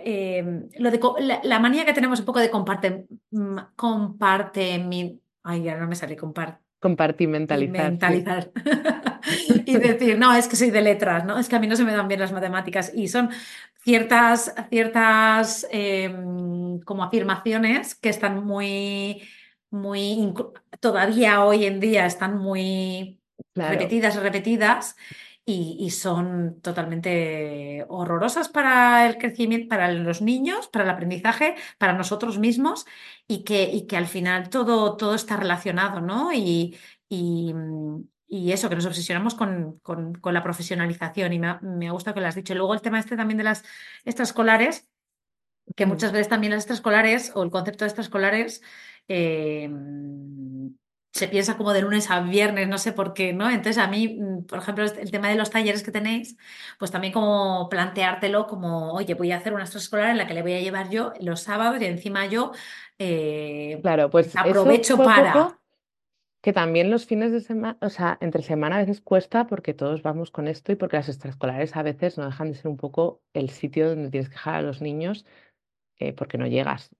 em, lo de, la, manía que tenemos un poco de comparte, comparte mi, ay, ya no me sale, comparte Compartimentalizar. y decir, no, es que soy de letras, ¿no? Es que a mí no se me dan bien las matemáticas. Y son ciertas, ciertas em, como afirmaciones que están muy, muy, todavía hoy en día están muy repetidas, repetidas y, son totalmente horrorosas para el crecimiento, para los niños, para el aprendizaje, para nosotros mismos y que, y que al final todo, todo está relacionado, ¿no? Y, y, eso, que nos obsesionamos con, con, la profesionalización y me ha, me ha, gustado que lo has dicho. Luego el tema este también de las extraescolares, que muchas veces también las extraescolares o el concepto de extraescolares eh, se piensa como de lunes a viernes, no sé por qué, ¿no? Entonces a mí, mm, por ejemplo, el tema de los talleres que tenéis, pues también como planteártelo como, oye, voy a hacer una extraescolar en la que le voy a llevar yo los sábados y encima yo eh, claro, pues aprovecho para... que también los fines de semana, o sea, entre semana a veces cuesta porque todos vamos con esto y porque las extraescolares a veces no dejan de ser un poco el sitio donde tienes que dejar a los niños eh, porque no llegas,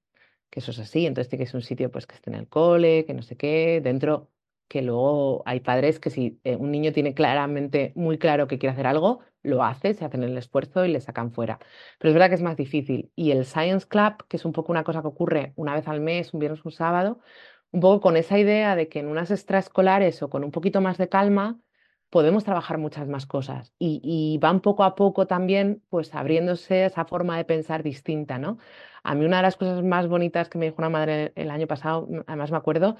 que eso es así, entonces tiene que ser un sitio pues que esté en el cole, que no sé qué, dentro, que luego hay padres que si eh, un niño tiene claramente, muy claro que quiere hacer algo, lo hace, se hacen el esfuerzo y le sacan fuera. Pero es verdad que es más difícil. Y el Science Club, que es un poco una cosa que ocurre una vez al mes, un viernes, un sábado, un poco con esa idea de que en unas extraescolares o con un poquito más de calma podemos trabajar muchas más cosas y, van poco a poco también pues abriéndose esa forma de pensar distinta, ¿no? A mí una de las cosas más bonitas que me dijo una madre el año pasado, además me acuerdo,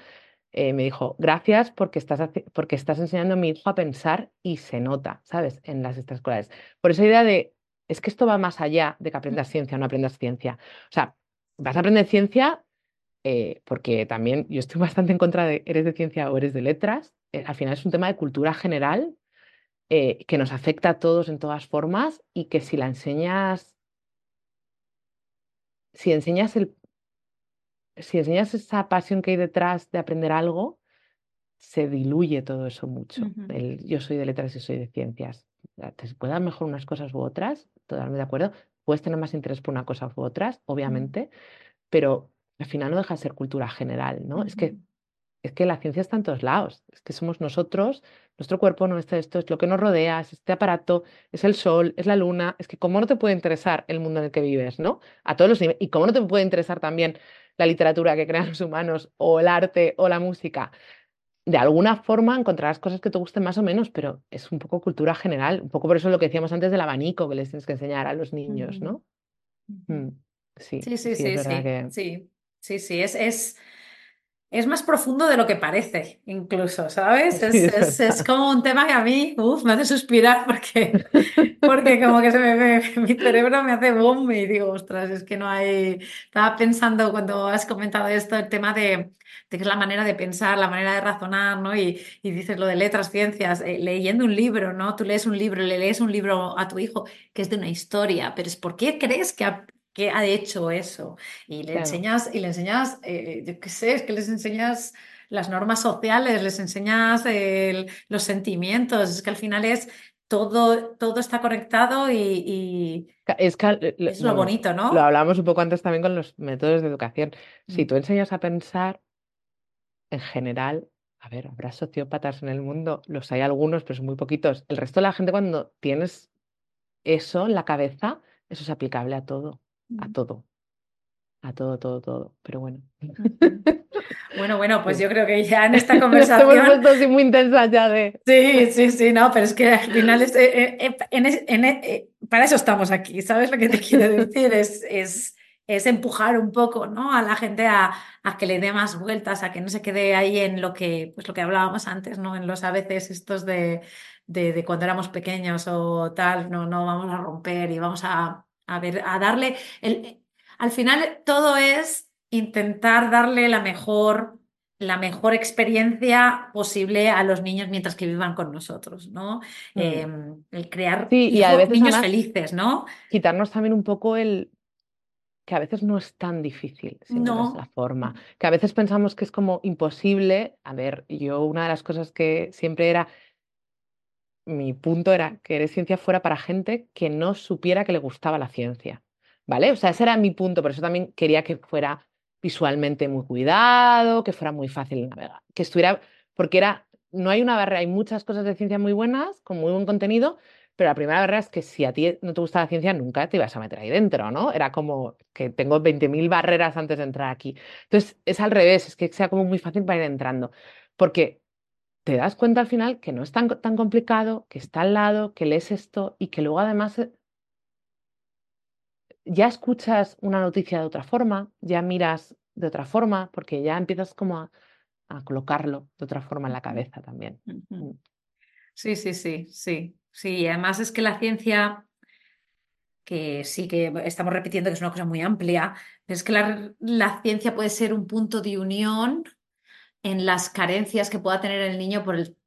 eh, me dijo, gracias porque estás, porque estás enseñando a mi hijo a pensar y se nota, ¿sabes? En las extraescolares. Por esa idea de, es que esto va más allá de que aprendas ciencia o no aprendas ciencia. O sea, vas a aprender ciencia eh, porque también yo estoy bastante en contra de eres de ciencia o eres de letras. Eh, al final es un tema de cultura general eh, que nos afecta a todos en todas formas y que si la enseñas, si enseñas el, si enseñas esa pasión que hay detrás de aprender algo, se diluye todo eso mucho. el, yo soy de letras y soy de ciencias. Te puedan mejor unas cosas u otras, totalmente de acuerdo. Puedes tener más interés por una cosa u otras, obviamente, pero al final no deja de ser cultura general, ¿no? Es que es que la ciencia está en todos lados, es que somos nosotros, nuestro cuerpo, nuestro esto, es lo que nos rodea, es este aparato, es el sol, es la luna, es que cómo no te puede interesar el mundo en el que vives, ¿no? A todos los niveles, y cómo no te puede interesar también la literatura que crean los humanos, o el arte, o la música. De alguna forma encontrarás cosas que te gusten más o menos, pero es un poco cultura general, un poco por eso lo que decíamos antes del abanico que les tienes que enseñar a los niños, ¿no? Mm, sí, sí, sí, sí, sí, sí. Sí, sí, es, es, es más profundo de lo que parece, incluso, ¿sabes? Es, es, como un tema que a mí uf, me hace suspirar porque, porque como que se me, mi cerebro me hace boom y digo, ostras, es que no hay... Estaba pensando cuando has comentado esto, el tema de, de que es la manera de pensar, la manera de razonar, ¿no? Y, y dices lo de letras, ciencias, eh, leyendo un libro, ¿no? Tú lees un libro, le lees un libro a tu hijo que es de una historia, pero es ¿por qué crees que que ha hecho eso. Y le enseñas, y le enseñas, eh, yo qué sé, es que les enseñas las normas sociales, les enseñas los sentimientos, es que al final es todo, todo está conectado y, es, es lo bonito, ¿no? Lo hablamos un poco antes también con los métodos de educación. Si mm. tú enseñas a pensar, en general, a ver, habrá sociópatas en el mundo, los hay algunos, pero son muy poquitos. El resto de la gente cuando tienes eso en la cabeza, eso es aplicable a todo a todo. A todo, todo, todo. Pero bueno. Bueno, bueno, pues yo creo que ya en esta conversación. Hemos puesto así muy intensa ya de. Sí, sí, sí, no, pero es que al final es, eh, eh, eh, para eso estamos aquí, ¿sabes lo que te quiero decir? Es, es, es empujar un poco ¿no? a la gente a, a, que le dé más vueltas, a que no se quede ahí en lo que, pues lo que hablábamos antes, ¿no? En los a veces estos de, de, de cuando éramos pequeños o tal, no, no vamos a romper y vamos a a ver, a darle, el, al final todo es intentar darle la mejor, la mejor experiencia posible a los niños mientras que vivan con nosotros, ¿no? Mm. Em, el crear y a veces niños felices, ¿no? Quitarnos también un poco el que a veces no es tan difícil, si no, es la forma. Que a veces pensamos que es como imposible. A ver, yo una de las cosas que siempre era mi punto era que eres ciencia fuera para gente que no supiera que le gustaba la ciencia, ¿vale? O sea, ese era mi punto, por eso también quería que fuera visualmente muy cuidado, que fuera muy fácil de navegar, que estuviera, porque era, no hay una barrera, hay muchas cosas de ciencia muy buenas, con muy buen contenido, pero la primera barrera es que si a ti no te gusta la ciencia, nunca te ibas a meter ahí dentro, ¿no? Era como que tengo 20.000 barreras antes de entrar aquí. Entonces, es al revés, es que sea como muy fácil para ir entrando, porque te das cuenta al final que no es tan, tan complicado, que está al lado, que lees esto y que luego además eh, ya escuchas una noticia de otra forma, ya miras de otra forma, porque ya empiezas como a, colocarlo de otra forma en la cabeza también. Mm. Sí, sí, sí, sí. Sí, además es que la ciencia, que sí que estamos repitiendo que es una cosa muy amplia, es que la ciencia puede ser un punto de unión en las carencias que pueda tener el niño por el,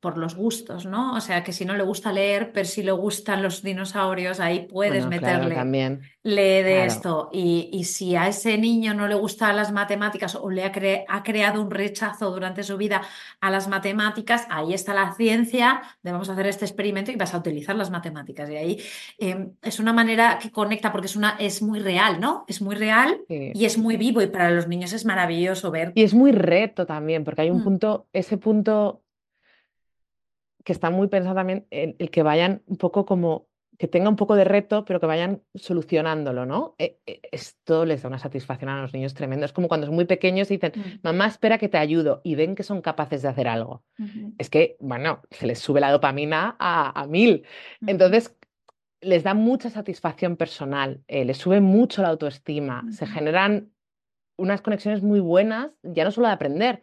por, los gustos, ¿no? O sea, que si no le gusta leer, pero si le gustan los dinosaurios, ahí puedes meterle. también. Lee de esto. Y, si a ese niño no le gustan las matemáticas o le ha, ha, creado un rechazo durante su vida a las matemáticas, ahí está la ciencia de vamos a hacer este experimento y vas a utilizar las matemáticas. Y ahí em, es una manera que conecta porque es, una, es muy real, ¿no? Es muy real y es muy vivo y para los niños es maravilloso ver. Y es muy reto también, porque hay un mm. punto, ese punto que está muy pensado también en el que vayan un poco como que tenga un poco de reto, pero que vayan solucionándolo, ¿no? E, e, esto les da una satisfacción a los niños tremendo. Es como cuando son muy pequeños y dicen, mm. mamá, espera que te ayudo, y ven que son capaces de hacer algo. Es que, bueno, se les sube la dopamina a, mil. Entonces, les da mucha satisfacción personal, eh, les sube mucho la autoestima, se generan unas conexiones muy buenas, ya no solo de aprender.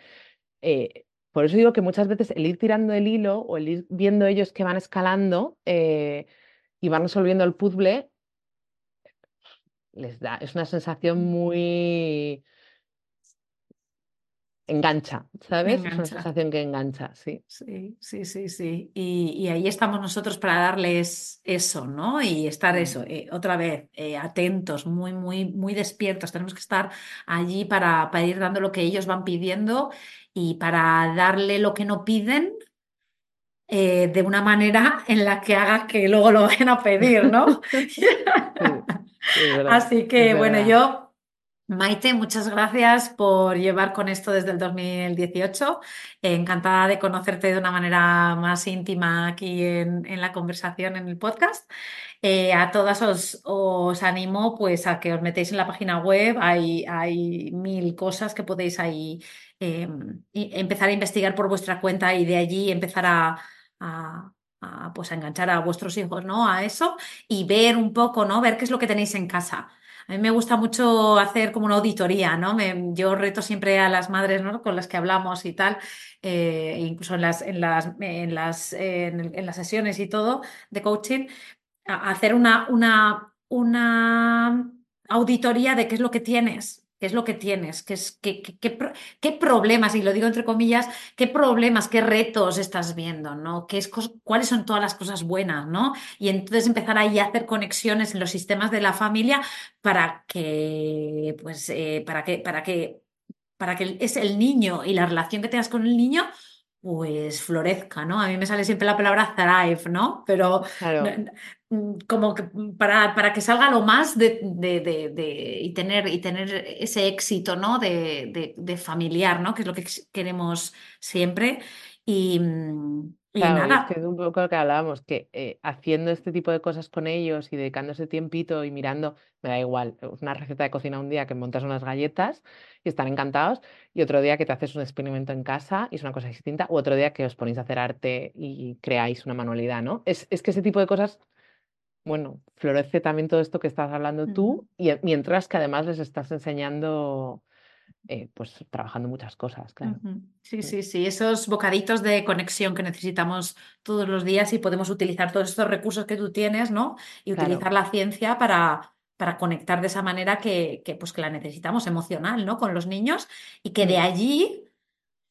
Eh, por eso digo que muchas veces el ir tirando el hilo o el ir viendo ellos que van escalando, eh, y van resolviendo el puzzle, les da, es una sensación muy engancha, ¿sabes? Es una sensación que engancha, sí. Sí, sí, sí, sí. Y, ahí estamos nosotros para darles eso, ¿no? Y estar eso, eh, otra vez, eh, atentos, muy, muy, muy despiertos. Tenemos que estar allí para, para ir dando lo que ellos van pidiendo y para darle lo que no piden eh, de una manera en la que haga que luego lo vayan a pedir, ¿no? Así que bueno, yo, Maite, muchas gracias por llevar con esto desde el 2018. encantada de conocerte de una manera más íntima aquí en, la conversación en el podcast. Eh, a todas os, animo pues a que os metéis en la página web, hay, hay mil cosas que podéis ahí em, empezar a investigar por vuestra cuenta y de allí empezar a, pues a enganchar a vuestros hijos, ¿no? A eso y ver un poco, ¿no? Ver qué es lo que tenéis en casa. A mí me gusta mucho hacer como una auditoría, ¿no? Me, yo reto siempre a las madres, ¿no? Con las que hablamos y tal, eh, incluso en las, en las, en las, en, las sesiones y todo de coaching, a hacer una, una, una auditoría de qué es lo que tienes, qué es lo que tienes, qué, es, qué, qué, problemas, y lo digo entre comillas, qué problemas, qué retos estás viendo, ¿no? ¿Qué es, ¿Cuáles son todas las cosas buenas, ¿no? Y entonces empezar ahí a hacer conexiones en los sistemas de la familia para que, pues, eh, para que, para que, para que es el niño y la relación que tengas con el niño pues florezca, ¿no? A mí me sale siempre la palabra thrive, ¿no? Pero mm, como que para, para, que salga lo más de, de, y, tener, y tener ese éxito, ¿no? De, familiar, ¿no? Que es lo que queremos siempre. Y, Claro, es que es un poco lo que hablábamos, que eh, haciendo este tipo de cosas con ellos y dedicándose tiempito y mirando, me da igual, una receta de cocina un día que montas unas galletas y están encantados, y otro día que te haces un experimento en casa y es una cosa distinta, u otro día que os ponéis a hacer arte y creáis una manualidad, ¿no? Es, es que ese tipo de cosas, bueno, florece también todo esto que estás hablando tú, y mientras que además les estás enseñando eh, pues trabajando muchas cosas, claro. Sí, sí, sí, esos bocaditos de conexión que necesitamos todos los días y podemos utilizar todos estos recursos que tú tienes, ¿no? Y utilizar la ciencia para, para conectar de esa manera que, que, pues, que la necesitamos emocional, ¿no? Con los niños y que de allí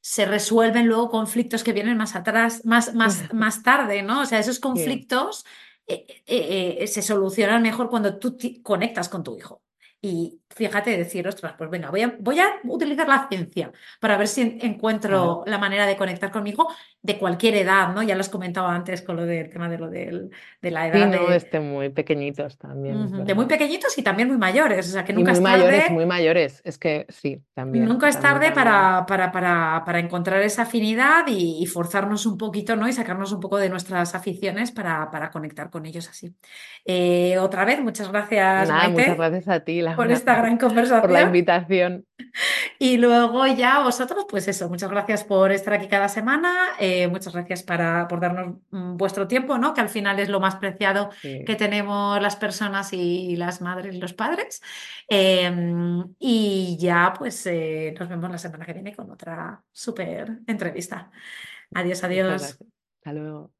se resuelven luego conflictos que vienen más atrás, más, más, más tarde, ¿no? O sea, esos conflictos eh, eh, se solucionan mejor cuando tú conectas con tu hijo. Y fíjate, decir, ostras, pues venga, voy a, voy a utilizar la ciencia para ver si encuentro la manera de conectar conmigo de cualquier edad, ¿no? Ya lo has comentado antes con lo del tema de lo del, de la edad. Sí, no, este, muy pequeñitos también. De muy pequeñitos y también muy mayores, o sea que nunca muy es tarde. mayores, muy mayores, es que sí, también. Nunca es tarde para, para, para, para, encontrar esa afinidad y, forzarnos un poquito, ¿no? Y sacarnos un poco de nuestras aficiones para, para conectar con ellos así. Eh, otra vez, muchas gracias, Nada, Muchas gracias a ti, por esta gran conversación. Por la invitación. Y luego ya vosotros, pues eso, muchas gracias por estar aquí cada semana, eh, muchas gracias para, por darnos mm, vuestro tiempo, ¿no? Que al final es lo más preciado que tenemos las personas y las madres y los padres. Em, y ya, pues eh, nos vemos la semana que viene con otra súper entrevista. Adiós, adiós. Hasta luego.